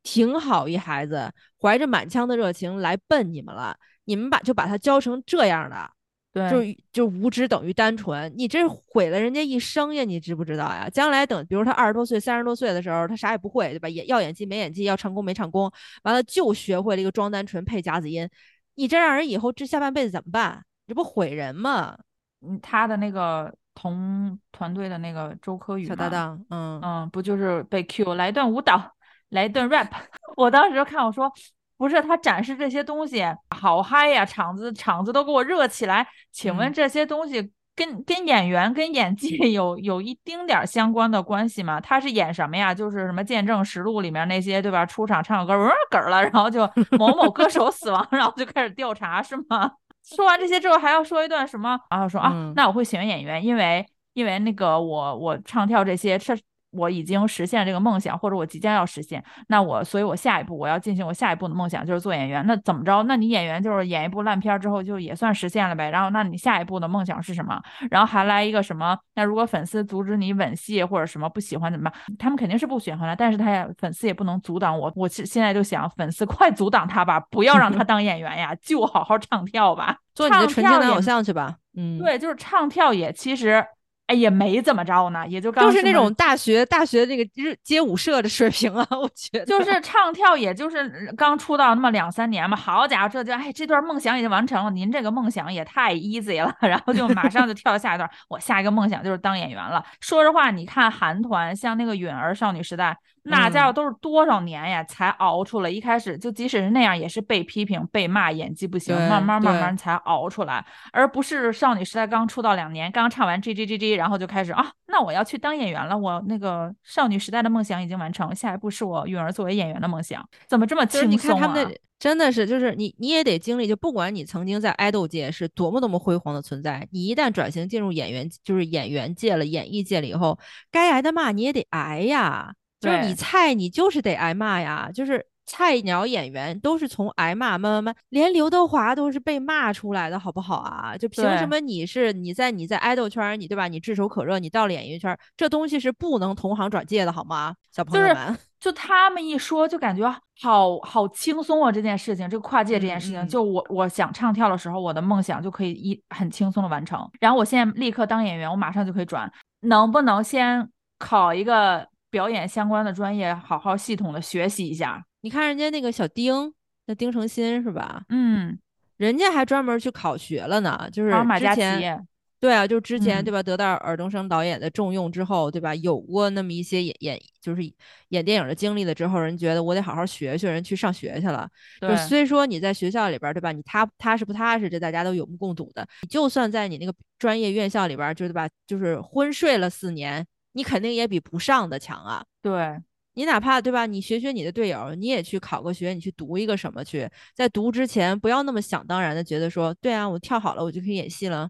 Speaker 3: 挺好一孩子，怀着满腔的热情来奔你们了，你们把就把他教成这样的。
Speaker 2: 对，
Speaker 3: 就是就无知等于单纯，你这毁了人家一生呀！你知不知道呀？将来等，比如他二十多岁、三十多岁的时候，他啥也不会，对吧？演要演技没演技，要唱功没唱功，完了就学会了一个装单纯配夹子音，你这让人以后这下半辈子怎么办？这不毁人吗？
Speaker 2: 嗯，他的那个同团队的那个周柯宇
Speaker 3: 小搭档，
Speaker 2: 嗯嗯，不就是被 Q 来一段舞蹈，来一段 rap？我当时就看我说。不是他展示这些东西好嗨呀，场子场子都给我热起来。请问这些东西跟跟演员跟演技有有一丁点儿相关的关系吗？他是演什么呀？就是什么《见证实录》里面那些对吧？出场唱个歌，嗯，嗝了，然后就 某某歌手死亡，然后就开始调查是吗？说完这些之后还要说一段什么？然后说啊，那我会选演员，因为因为那个我我唱跳这些是。我已经实现这个梦想，或者我即将要实现，那我，所以我下一步我要进行我下一步的梦想就是做演员。那怎么着？那你演员就是演一部烂片之后就也算实现了呗。然后，那你下一步的梦想是什么？然后还来一个什么？那如果粉丝阻止你吻戏或者什么不喜欢怎么办？他们肯定是不喜欢的，但是他也粉丝也不能阻挡我。我现在就想，粉丝快阻挡他吧，不要让他当演员呀，就好好唱跳吧，
Speaker 3: 做你的纯净的偶像去吧。嗯，
Speaker 2: 对，就是唱跳也其实。也没怎么着呢，也就刚
Speaker 3: 就是那种大学大学那个日街舞社的水平啊，我觉得
Speaker 2: 就是唱跳，也就是刚出道那么两三年嘛。好家伙，这就哎，这段梦想已经完成了，您这个梦想也太 easy 了，然后就马上就跳下一段。我下一个梦想就是当演员了。说实话，你看韩团，像那个允儿少女时代。那家伙都是多少年呀，才熬出来。一开始就即使是那样，也是被批评、被骂，演技不行，慢慢慢慢才熬出来，而不是少女时代刚出道两年，刚唱完 G G G G，然后就开始啊，那我要去当演员了。我那个少女时代的梦想已经完成，下一步是我允儿作为演员的梦想。怎么这么轻松啊？
Speaker 3: 你看他们真的是，就是你你也得经历，就不管你曾经在爱豆界是多么多么辉煌的存在，你一旦转型进入演员，就是演员界了，演艺界了以后，该挨的骂你也得挨呀。就是你菜，你就是得挨骂呀。就是菜鸟演员都是从挨骂慢慢慢，连刘德华都是被骂出来的，好不好啊？就凭什么你是你在你在爱豆圈，你对吧？你炙手可热，你到了演艺圈，这东西是不能同行转介的，好吗？小朋友们，
Speaker 2: 就他们一说，就感觉好好轻松啊！这件事情，这个跨界这件事情，就我我想唱跳的时候，我的梦想就可以一很轻松的完成。然后我现在立刻当演员，我马上就可以转。能不能先考一个？表演相关的专业，好好系统的学习一下。
Speaker 3: 你看人家那个小丁，那丁程鑫是吧？
Speaker 2: 嗯，
Speaker 3: 人家还专门去考学了呢。就是
Speaker 2: 马嘉祺，
Speaker 3: 对啊，就之前对吧，得到尔冬升导演的重用之后，对吧？有过那么一些演演，就是演电影的经历了之后，人觉得我得好好学学，人去上学去了。就虽说你在学校里边，对吧？你踏踏实不踏实，这大家都有目共睹的。你就算在你那个专业院校里边，就对吧？就是昏睡了四年。你肯定也比不上的强啊！
Speaker 2: 对
Speaker 3: 你哪怕对吧？你学学你的队友，你也去考个学，你去读一个什么去？在读之前，不要那么想当然的觉得说，对啊，我跳好了，我就可以演戏了，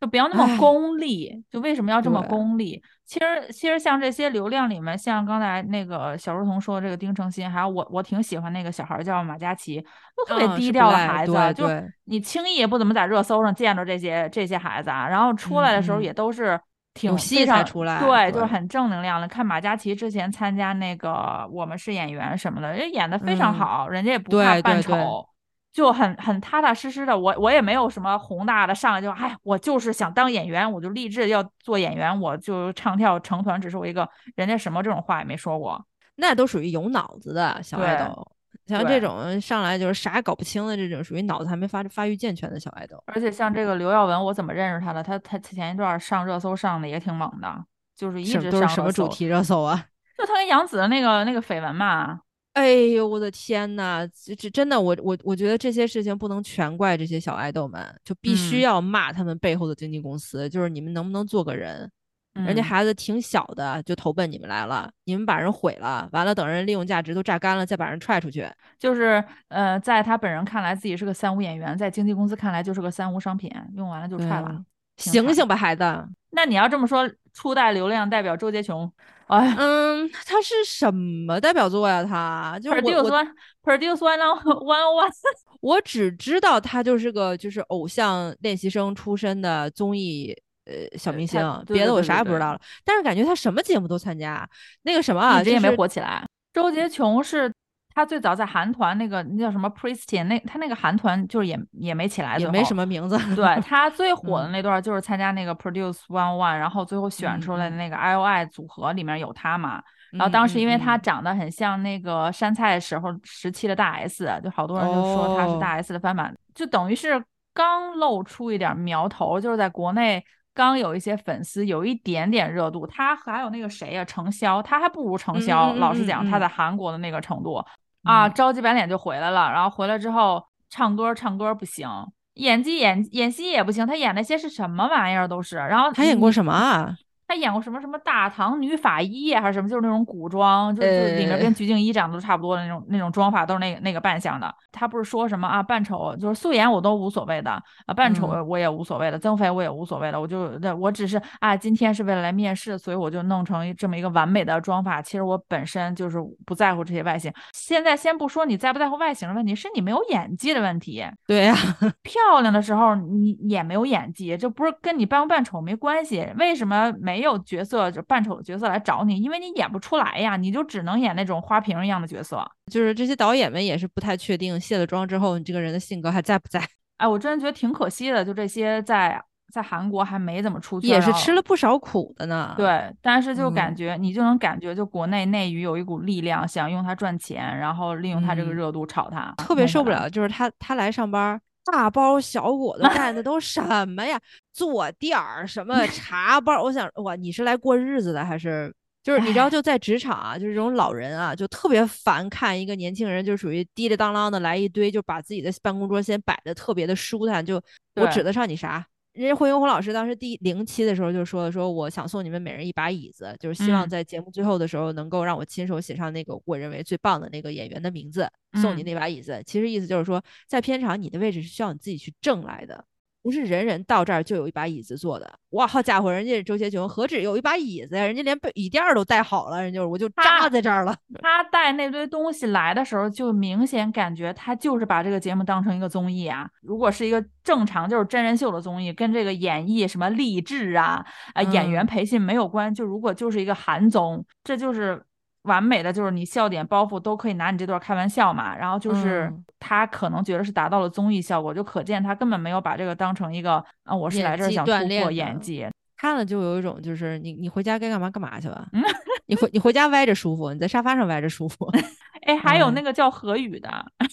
Speaker 2: 就不要那么功利。就为什么要这么功利？其实，其实像这些流量里面，像刚才那个小如彤说的这个丁程鑫，还有我，我挺喜欢那个小孩叫马嘉祺，都特别低调的孩子，就你轻易也不怎么在热搜上见着这些这些孩子啊。然后出来的时候也都是。挺
Speaker 3: 戏才出来，
Speaker 2: 对，就是很正能量的。看马嘉祺之前参加那个《我们是演员》什么的，人演的非常好，人家也不怕扮丑，就很很踏踏实实的。我我也没有什么宏大的上来就，哎，我就是想当演员，我就立志要做演员，我就唱跳成团，只是我一个人家什么这种话也没说过，
Speaker 3: 那都属于有脑子的小爱豆。像这种上来就是啥也搞不清的这种，属于脑子还没发发育健全的小爱豆。
Speaker 2: 而且像这个刘耀文，我怎么认识他的？他他前一段上热搜上的也挺猛的，就是一直上
Speaker 3: 什么主题热搜啊？
Speaker 2: 就他跟杨紫的那个那个绯闻嘛。
Speaker 3: 哎呦，我的天呐，这这真的，我我我觉得这些事情不能全怪这些小爱豆们，就必须要骂他们背后的经纪公司，就是你们能不能做个人？人家孩子挺小的就投奔你们来了，你们把人毁了，完了等人利用价值都榨干了，再把人踹出去。
Speaker 2: 就是呃，在他本人看来自己是个三无演员，在经纪公司看来就是个三无商品，用完了就踹了。
Speaker 3: 醒醒吧，孩子！
Speaker 2: 那你要这么说，初代流量代表周杰琼，哎，
Speaker 3: 嗯，他是什么代表作呀？他就是
Speaker 2: Produce One，Produce One One One。
Speaker 3: 我只知道他就是个就是偶像练习生出身的综艺。呃，小明星，别的我啥也不知道了。但是感觉他什么节目都参加，那个什么啊，
Speaker 2: 一直也没火起来。周杰琼是他最早在韩团那个那叫什么 Pristine，那他那个韩团就是也也没起来，
Speaker 3: 也没什么名字。
Speaker 2: 对 他最火的那段就是参加那个 Produce One One，然后最后选出来的那个 IOI 组合里面有他嘛。然后当时因为他长得很像那个山菜时候时期的大 S，就好多人就说他是大 S 的翻版，就等于是刚露出一点苗头，就是在国内。刚有一些粉丝，有一点点热度。他还有那个谁呀，程潇，他还不如程潇。老实讲，他在韩国的那个程度啊，着急白脸就回来了。然后回来之后，唱歌唱歌不行，演技演演戏也不行。他演那些是什么玩意儿都是。然后
Speaker 3: 他演过什么啊？
Speaker 2: 他演过什么什么大唐女法医还是什么，就是那种古装，就是里面跟鞠婧祎长得都差不多的那种那种妆法，都是那个那个扮相的。她不是说什么啊，扮丑就是素颜我都无所谓的啊，扮丑我也无所谓的，增肥我也无所谓的，我就我只是啊，今天是为了来面试，所以我就弄成这么一个完美的妆法。其实我本身就是不在乎这些外形。现在先不说你在不在乎外形的问题，是你没有演技的问题。
Speaker 3: 对呀，
Speaker 2: 漂亮的时候你也没有演技，这不是跟你扮不扮丑没关系。为什么没？没有角色就扮丑的角色来找你，因为你演不出来呀，你就只能演那种花瓶一样的角色。
Speaker 3: 就是这些导演们也是不太确定卸了妆之后你这个人的性格还在不在。
Speaker 2: 哎，我真的觉得挺可惜的，就这些在在韩国还没怎么出去，
Speaker 3: 也是吃了不少苦的呢。
Speaker 2: 对，但是就感觉你就能感觉，就国内内娱有一股力量想用它赚钱，然后利用它这个热度炒它。
Speaker 3: 特别受不了，就是他他来上班。大包小裹的带的都什么呀？坐垫儿什么 茶包？我想哇，你是来过日子的还是？就是你知道，就在职场啊，就是这种老人啊，就特别烦看一个年轻人，就属于滴里当啷的来一堆，就把自己的办公桌先摆的特别的舒坦。就我指得上你啥？人家惠英红老师当时第零期的时候就说了，说我想送你们每人一把椅子，就是希望在节目最后的时候能够让我亲手写上那个我认为最棒的那个演员的名字，送你那把椅子。其实意思就是说，在片场你的位置是需要你自己去挣来的。不是人人到这儿就有一把椅子坐的，哇，好家伙，人家周杰琼何止有一把椅子呀，人家连椅垫都带好了，人就我就扎在这儿了。
Speaker 2: 他带那堆东西来的时候，就明显感觉他就是把这个节目当成一个综艺啊。如果是一个正常就是真人秀的综艺，跟这个演绎什么励志啊、啊演员培训没有关。就如果就是一个韩综，这就是。完美的就是你笑点包袱都可以拿你这段开玩笑嘛，然后就是他可能觉得是达到了综艺效果，就可见他根本没有把这个当成一个啊，我是来这儿想突破演技，
Speaker 3: 看了就有一种就是你你回家该干嘛干嘛去吧，你回你回家歪着舒服，你在沙发上歪着舒服。
Speaker 2: 哎，还有那个叫何宇的，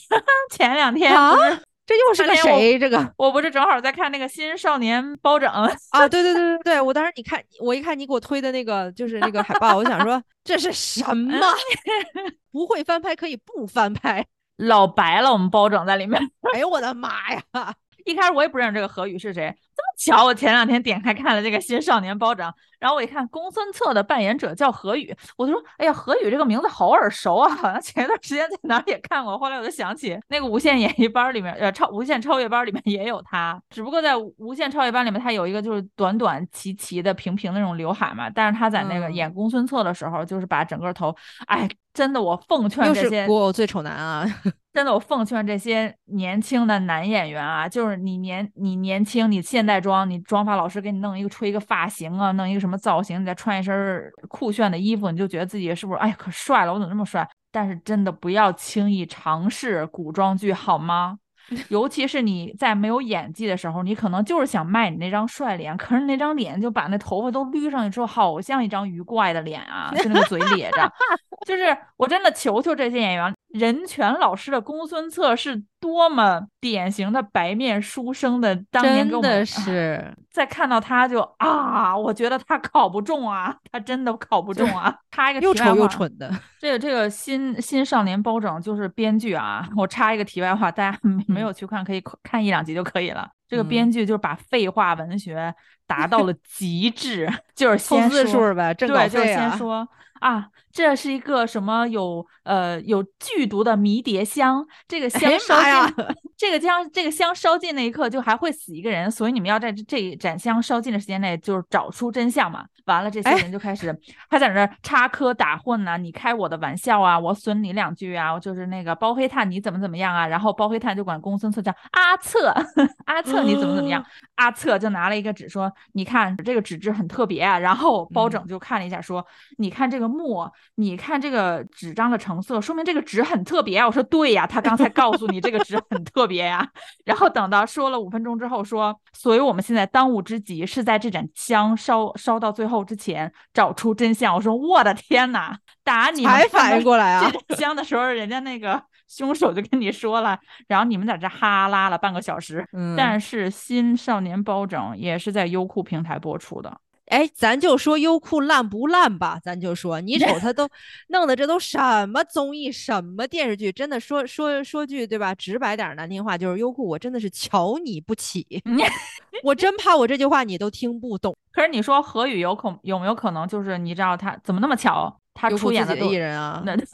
Speaker 2: 前两天
Speaker 3: 这又是个谁？这个
Speaker 2: 我不是正好在看那个新少年包拯
Speaker 3: 啊？对对对对对，我当时你看我一看你给我推的那个就是那个海报，我想说这是什么？不会翻拍可以不翻拍，
Speaker 2: 老白了我们包拯在里面。
Speaker 3: 哎呦我的妈呀！
Speaker 2: 一开始我也不认识这个何宇是谁。这么巧，我前两天点开看了这个新少年包拯，然后我一看公孙策的扮演者叫何宇，我就说，哎呀，何宇这个名字好耳熟啊，好像前一段时间在哪儿也看过。后来我就想起那个无限演艺班里面，呃，超无限超越班里面也有他，只不过在无限超越班里面他有一个就是短短齐齐的平平的那种刘海嘛，但是他在那个演公孙策的时候，就是把整个头，哎，真的我奉劝这些
Speaker 3: 古偶最丑男啊。
Speaker 2: 真的，我奉劝这些年轻的男演员啊，就是你年你年轻，你现代装，你妆发老师给你弄一个吹一个发型啊，弄一个什么造型，你再穿一身酷炫的衣服，你就觉得自己是不是哎可帅了？我怎么这么帅？但是真的不要轻易尝试古装剧，好吗？尤其是你在没有演技的时候，你可能就是想卖你那张帅脸，可是那张脸就把那头发都捋上去之后，好像一张鱼怪的脸啊，就那个嘴咧着。就是我真的求求这些演员，任泉老师的公孙策是多么典型的白面书生的，当年
Speaker 3: 真的是
Speaker 2: 再看到他就啊，我觉得他考不中啊，他真的考不中啊。插一个
Speaker 3: 又丑又蠢的。
Speaker 2: 这个这个新新少年包拯就是编剧啊，我插一个题外话，大家没没有去看可以看一两集就可以了。这个
Speaker 3: 嗯
Speaker 2: 编剧就是把废话文学达到了极致，就是
Speaker 3: 凑
Speaker 2: 先说
Speaker 3: 字数呗，挣稿
Speaker 2: 对，就是
Speaker 3: 费啊。
Speaker 2: 先说啊，这是一个什么有呃有剧毒的迷迭香，这个
Speaker 3: 哎
Speaker 2: 香烧尽，这个香这个香烧尽那一刻就还会死一个人，所以你们要在这盏香烧尽的时间内，就是找出真相嘛。完了，这些
Speaker 3: 哎
Speaker 2: 人就开始还在那儿插科打诨呐、你开我的玩笑啊，我损你两句啊，就是那个包黑炭你怎么怎么样啊，然后包黑炭就管公孙策叫阿策，阿策你怎么怎么样，阿策就拿了一个纸说，你看这个纸质很特别啊，然后包拯就看了一下说，你看这个墨，你看这个纸张的成色，说明这个纸很特别啊。我说对呀，他刚才告诉你这个纸很特别呀。然后等到说了五分钟之后说，所以我们现在当务之急是在这盏香烧烧到最后之前找出真相。我说我的天呐，打你们
Speaker 3: 才反应过来啊
Speaker 2: 香的时候，人家那个凶手就跟你说了，然后你们在这哈拉了半个小时。
Speaker 3: 嗯，
Speaker 2: 但是《新少年包拯》也是在优酷平台播出的，
Speaker 3: 哎，咱就说优酷烂不烂吧，咱就说，你瞅他 都弄的这都什么综艺，什么电视剧，真的说说说句对吧，直白点儿难听话，就是优酷，我真的是瞧你不起，我真怕我这句话你都听不懂。
Speaker 2: 可是你说何宇有可有没有可能就是你知道他怎么那么巧，他出演的都
Speaker 3: 艺人啊，
Speaker 2: 那对，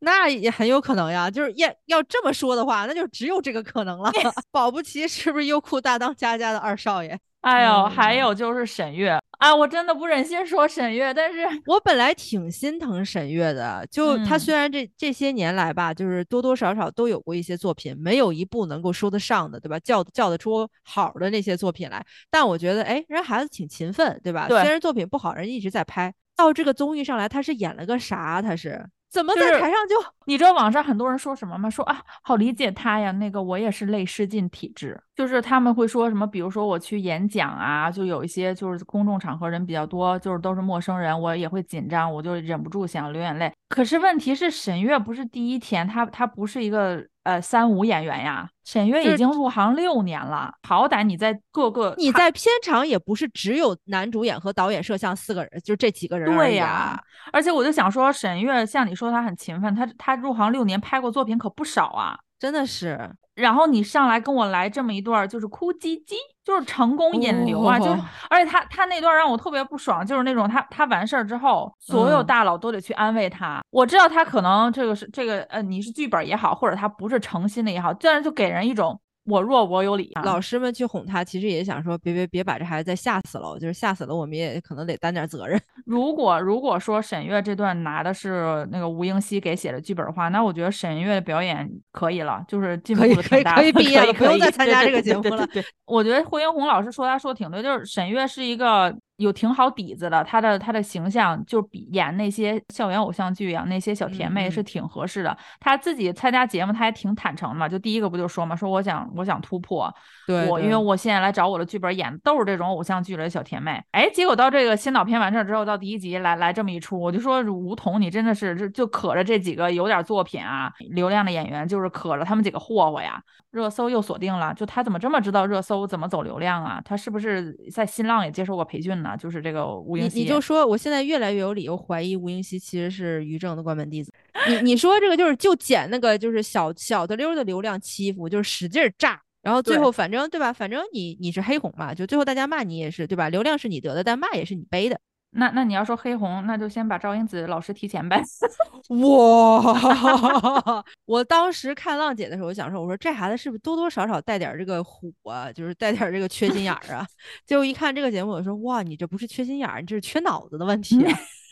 Speaker 3: 那也很有可能呀，就是要要这么说的话，那就只有这个可能了。保不齐是不是优酷大当家家的二少爷？
Speaker 2: 哎呦，还
Speaker 3: 嗯
Speaker 2: 有就是沈月，啊，我真的不忍心说沈月，但是
Speaker 3: 我本来挺心疼沈月的，就他
Speaker 2: 嗯
Speaker 3: 虽然这这些年来吧，就是多多少少都有过一些作品，没有一部能够说得上的，对吧？叫叫得出好的那些作品来，但我觉得，哎，人家孩子挺勤奋，对吧？
Speaker 2: 对
Speaker 3: 虽然作品不好，人一直在拍。到这个综艺上来，他是演了个啥？他是怎么在台上就
Speaker 2: 你知道网上很多人说什么吗？说啊，好理解他呀，那个我也是泪失禁体质，就是他们会说什么，比如说我去演讲啊，就有一些就是公众场合人比较多，就是都是陌生人，我也会紧张，我就忍不住想流眼泪。可是问题是沈月不是第一天，她她不是一个呃三无演员呀，沈月已经入行六年了，好歹你在各个
Speaker 3: 你在片场也不是只有男主演和导演、摄像四个人，就这几个人而
Speaker 2: 对呀、
Speaker 3: 啊。
Speaker 2: 而且我就想说，沈月像你说她很勤奋，她她入行六年，拍过作品可不少啊。
Speaker 3: 真的是，
Speaker 2: 然后你上来跟我来这么一段儿，就是哭唧唧，就是成功引流啊，就而且他他那段儿让我特别不爽，就是那种他他完事儿之后，所有
Speaker 3: 嗯
Speaker 2: 大佬都得去安慰他。我知道他可能这个是这个呃，你是剧本也好，或者他不是诚心的也好，但是就给人一种我弱我有理啊。
Speaker 3: 老师们去哄他，其实也想说，别别别把这孩子再吓死了，就是吓死了，我们也可能得担点责任。
Speaker 2: 如果如果说沈月这段拿的是那个吴英熙给写的剧本的话，那我觉得沈月的表演可以了，就是进步
Speaker 3: 可以可以
Speaker 2: 的挺大的，
Speaker 3: 可以毕业了不用再参加这个节目了
Speaker 2: 对对我觉得霍英红老师说他说的挺对，就是沈月是一个有挺好底子的，她的她的形象就比演那些校园偶像剧啊，那些小甜妹是挺合适的。她自己参加节目，她还挺坦诚的嘛，就第一个不就说嘛，说我想我想突破，
Speaker 3: 对
Speaker 2: 我因为我现在来找我的剧本演的都是这种偶像剧里的小甜妹，哎，结果到这个先导片完事儿之后，到第一集来来这么一出，我就说吴彤你真的是就就可着这几个有点作品啊流量的演员，就是可着他们几个霍霍呀，热搜又锁定了，就他怎么这么知道热搜怎么走流量啊？他是不是在新浪也接受过培训呢？就是这个吴英熙，
Speaker 3: 你就说，我现在越来越有理由怀疑吴英熙其实是于正的关门弟子。你你说这个就是就捡那个就是小小的溜儿的流量欺负，就是使劲儿炸，然后最后反正对吧？反正你你是黑红嘛，就最后大家骂你也是对吧？流量是你得的，但骂也是你背的。
Speaker 2: 那那你要说黑红，那就先把赵英子老师提前呗。
Speaker 3: 哇！我当时看浪姐的时候，我想说，我说这孩子是不是多多少少带点这个虎啊，就是带点这个缺心眼儿啊？结果一看这个节目，我说哇，你这不是缺心眼儿，你这是缺脑子的问题！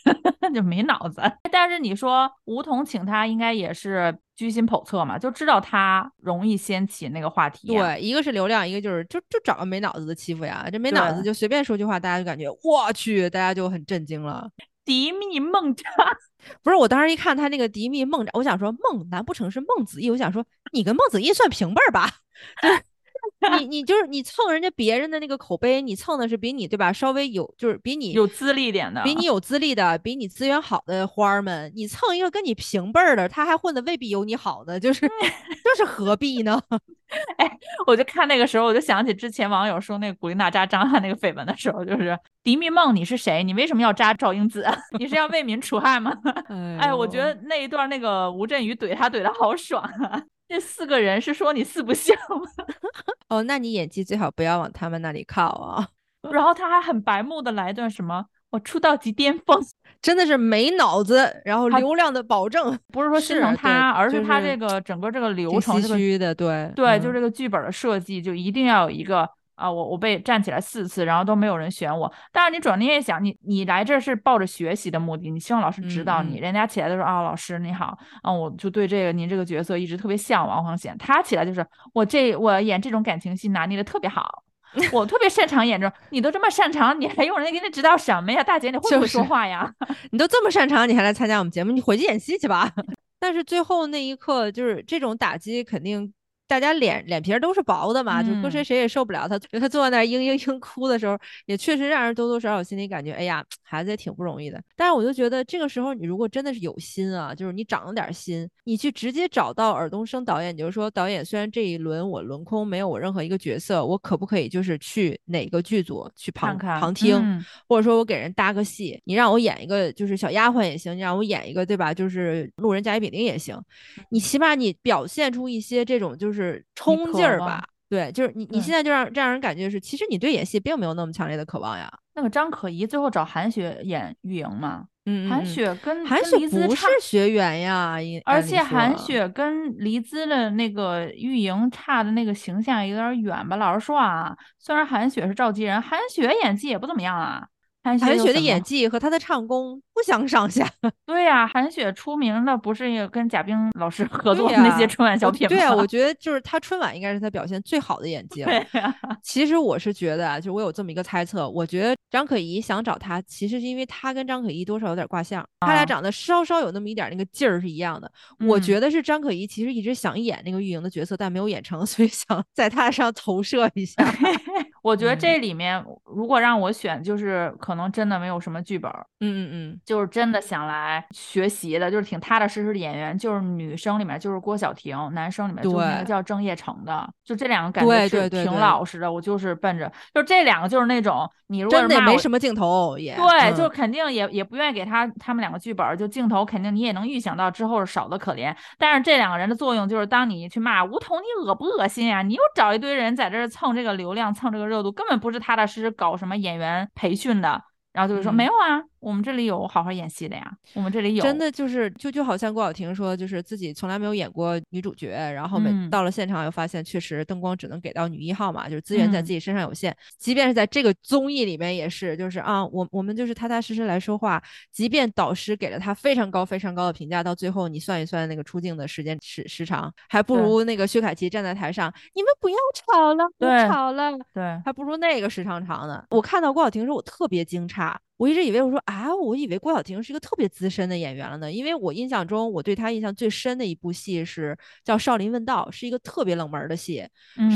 Speaker 2: 就没脑子。但是你说吴彤请他，应该也是居心叵测嘛，就知道他容易掀起那个话题呀。
Speaker 3: 对，一个是流量，一个就是就就找个没脑子的欺负呀。这没脑子就随便说句话，大家就感觉我去，大家就很震惊了。
Speaker 2: 迪蜜梦扎，
Speaker 3: 不是，我当时一看他那个迪蜜孟，我想说孟，难不成是孟子义？我想说你跟孟子义算平辈儿吧？你 你就是你蹭人家别人的那个口碑，你蹭的是比你对吧稍微有就是比你
Speaker 2: 有资历点的，
Speaker 3: 比你有资历的，比你资源好的花儿们，你蹭一个跟你平辈儿的，他还混的未必有你好的，就是就是何必呢？
Speaker 2: 哎，我就看那个时候，我就想起之前网友说那个古力娜扎张翰那个绯闻的时候，就是迪蜜梦，你是谁？你为什么要扎赵英子？你是要为民除害吗？哎，我觉得那一段那个吴镇宇怼他怼的好爽啊！这四个人是说你四不像吗？
Speaker 3: 哦，那你演技最好不要往他们那里靠啊。
Speaker 2: 然后他还很白目的来一段什么，我出道即巅峰，
Speaker 3: 真的是没脑子，然后流量的保证，
Speaker 2: 不是说欣赏他，而是他这个整个这个流程，
Speaker 3: 虚的，对
Speaker 2: 对，就这个剧本的设计，就一定要有一个啊，我我被站起来四次，然后都没有人选我。但是你转念一想，你你来这是抱着学习的目的，你希望老师指导你，人家起来的时候啊，老师你好，啊，我就对这个您这个角色一直特别向往，黄显他起来就是我这我演这种感情戏拿捏的特别好。我特别擅长演这种，你都这么擅长，你还用人家给你指导什么呀？大姐，你会不会说话呀？
Speaker 3: 你都这么擅长，你还来参加我们节目？你回去演戏去吧。但是最后那一刻，就是这种打击肯定。大家脸脸皮都是薄的嘛，就搁谁谁也受不了他。就他坐在那儿嘤嘤嘤哭的时候，也确实让人多多少少心里感觉，哎呀，孩子也挺不容易的。但是我就觉得这个时候，你如果真的是有心啊，就是你长了点心，你去直接找到尔冬升导演，你就是说导演，虽然这一轮我轮空没有我任何一个角色，我可不可以就是去哪个剧组去旁旁听，或者说我给人搭个戏，你让我演一个就是小丫鬟也行，你让我演一个对吧？就是路人甲乙丙丁也行，你起码你表现出一些这种就是。是冲劲儿吧？对，就是你，你现在就让这让人感觉是，其实你对演戏并没有那么强烈的渴望呀。
Speaker 2: 那个张可颐最后找韩雪演玉莹嘛？嗯，韩雪跟
Speaker 3: 韩雪不是学员呀，
Speaker 2: 而且韩雪跟黎姿的那个玉莹差的那个形象有点远吧？老实说啊，虽然韩雪是召集人，韩雪演技也不怎么样啊。
Speaker 3: 韩雪的演技和她的唱功不相上下。
Speaker 2: 对呀，韩雪出名的不是也跟贾冰老师 合作的那些春晚小品吗？
Speaker 3: 对呀，我觉得就是她春晚应该是她表现最好的演技了。
Speaker 2: 对呀，
Speaker 3: 其实我是觉得啊，就我有这么一个猜测，我觉得张可颐想找她，其实是因为她跟张可颐多少有点挂相，他俩长得稍稍有那么一点那个劲儿是一样的。我觉得是张可颐其实一直想演那个玉莹的角色，但没有演成，所以想在她上投射一下。
Speaker 2: 我觉得这里面如果让我选，就是可能真的没有什么剧本，
Speaker 3: 嗯嗯嗯，
Speaker 2: 就是真的想来学习的，就是挺踏踏实实的演员，就是女生里面就是郭晓婷，男生里面就是那个叫郑业成的，就这两个感觉是挺老实的。我就是奔着，就这两个就是那种你如果
Speaker 3: 真的没什么镜头也
Speaker 2: 对，就肯定也也不愿意给他他们两个剧本，就镜头肯定你也能预想到之后是少的可怜。但是这两个人的作用就是，当你去骂吴彤，你恶不恶心呀？你又找一堆人在这蹭这个流量，蹭这个。热度根本不是踏踏实实搞什么演员培训的，然后就是说没有啊。我们这里有好好演戏的呀，我们这里有
Speaker 3: 真的就是就就好像郭晓婷说，就是自己从来没有演过女主角，然后每到了现场又发现确实灯光只能给到女一号嘛，就是资源在自己身上有限。即便是在这个综艺里面也是，就是啊，我我们就是踏踏实实来说话，即便导师给了他非常高非常高的评价，到最后你算一算那个出镜的时间时时长，还不如那个薛凯琪站在台上，你们不要吵了，不吵了，
Speaker 2: 对，
Speaker 3: 还不如那个时长长呢。我看到郭晓婷时候，我特别惊诧。我一直以为我说啊，我以为郭晓婷是一个特别资深的演员了呢，因为我印象中我对她印象最深的一部戏是叫《少林问道》，是一个特别冷门的戏，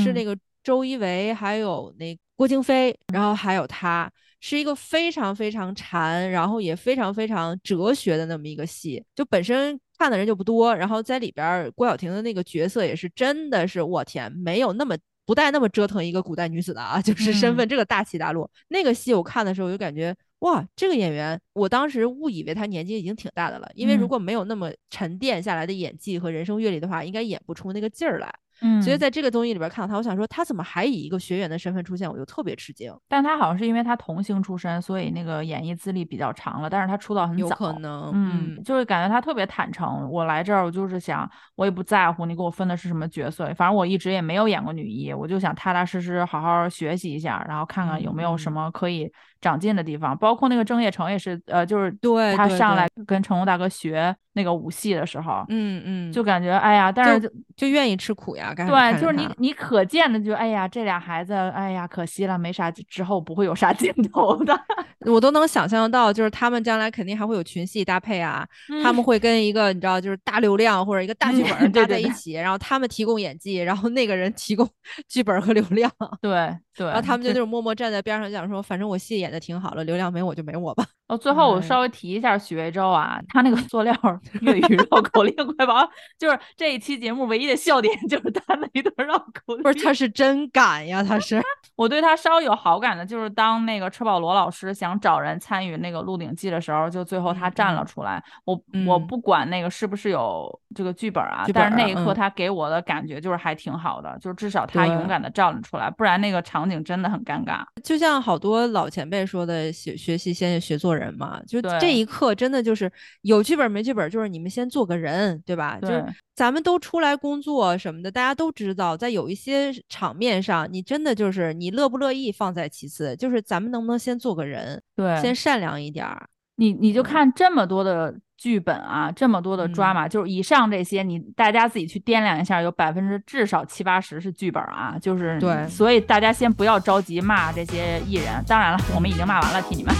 Speaker 3: 是那个周一围还有那郭京飞，然后还有她，是一个非常非常禅，然后也非常非常哲学的那么一个戏，就本身看的人就不多，然后在里边郭晓婷的那个角色也是真的是我天，没有那么不带那么折腾一个古代女子的啊，就是身份这个大起大落。那个戏我看的时候我就感觉。哇，这个演员，我当时误以为他年纪已经挺大的了，因为如果没有那么沉淀下来的演技和人生阅历的话，应该演不出那个劲儿来。
Speaker 2: 嗯，
Speaker 3: 所以在这个综艺里边看到他，我想说他怎么还以一个学员的身份出现，我就特别吃惊。
Speaker 2: 但他好像是因为他童星出身，所以那个演艺资历比较长了。但是他出道很早，
Speaker 3: 有可能，
Speaker 2: 嗯，就是感觉他特别坦诚。我来这儿，我就是想，我也不在乎你给我分的是什么角色，反正我一直也没有演过女一，我就想踏踏实实好好学习一下，然后看看有没有什么可以。长进的地方，包括那个郑业成也是，呃，就是
Speaker 3: 对
Speaker 2: 他上来跟成龙大哥学那个武戏的时候，
Speaker 3: 嗯嗯，
Speaker 2: 就感觉哎呀，但是
Speaker 3: 就就愿意吃苦呀，干
Speaker 2: 对，就是你。你可见的就哎呀，这俩孩子，哎呀，可惜了，没啥之后不会有啥镜头的，
Speaker 3: 我都能想象到，就是他们将来肯定还会有群戏搭配啊，他们。会跟一个你知道就是大流量或者一个大剧本
Speaker 2: 嗯对
Speaker 3: 搭
Speaker 2: 对对
Speaker 3: 在一起，然后他们提供演技，然后那个人提供剧本和流量，
Speaker 2: 对对，
Speaker 3: 然后他们就那种默默站在边上讲说，反正我戏演的挺好了，流量没我就没我吧。
Speaker 2: 哦，最后我
Speaker 3: 哎
Speaker 2: 稍微提一下许魏洲啊，他那个塑料粤语绕口令快跑，就是这一期节目唯一的笑点就是 他那一段绕口令。
Speaker 3: 不是，他是真敢呀，他是。
Speaker 2: 我对他稍有好感的，就是当那个车保罗老师想找人参与那个《鹿鼎记》的时候，就最后他站了出来。我我
Speaker 3: 嗯
Speaker 2: 不管那个是不是有这个剧本啊，
Speaker 3: 剧
Speaker 2: 但是那一刻他给我的感觉就是还挺好的，就是至少他勇敢的站了出来，不然那个场景真的很尴尬。
Speaker 3: 就像好多老前辈说的，学学习先学做人嘛，就这一刻真的就是有剧本没剧本，就是你们先做个人，对吧？就是咱们都出来工作什么的，大家都知道，在有一些场面上，你真的就是你乐不乐意放在其次，就是咱们能不能先做个人，
Speaker 2: 对，
Speaker 3: 先善良一点儿。
Speaker 2: 你你就
Speaker 3: 嗯
Speaker 2: 看这么多的剧本啊，这么多的
Speaker 3: 嗯
Speaker 2: drama，、就是以上这些，你大家自己去掂量一下，有百分之至少七八十是剧本啊，就是
Speaker 3: 对
Speaker 2: 所以大家先不要着急骂这些艺人。当然了，我们已经骂完了，替你们。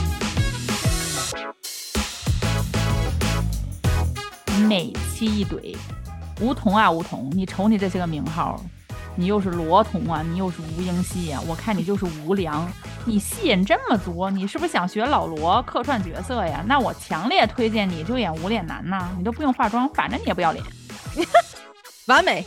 Speaker 2: 每期一怼，梧桐啊梧桐，你瞅你这些个名号，你又是罗彤啊，你又是吴英熙啊，我看你就是无良。你戏演这么足，你是不是想学老罗客串角色呀？那我强烈推荐你就演无脸男呐，你都不用化妆，反正你也不要脸。
Speaker 3: 完美。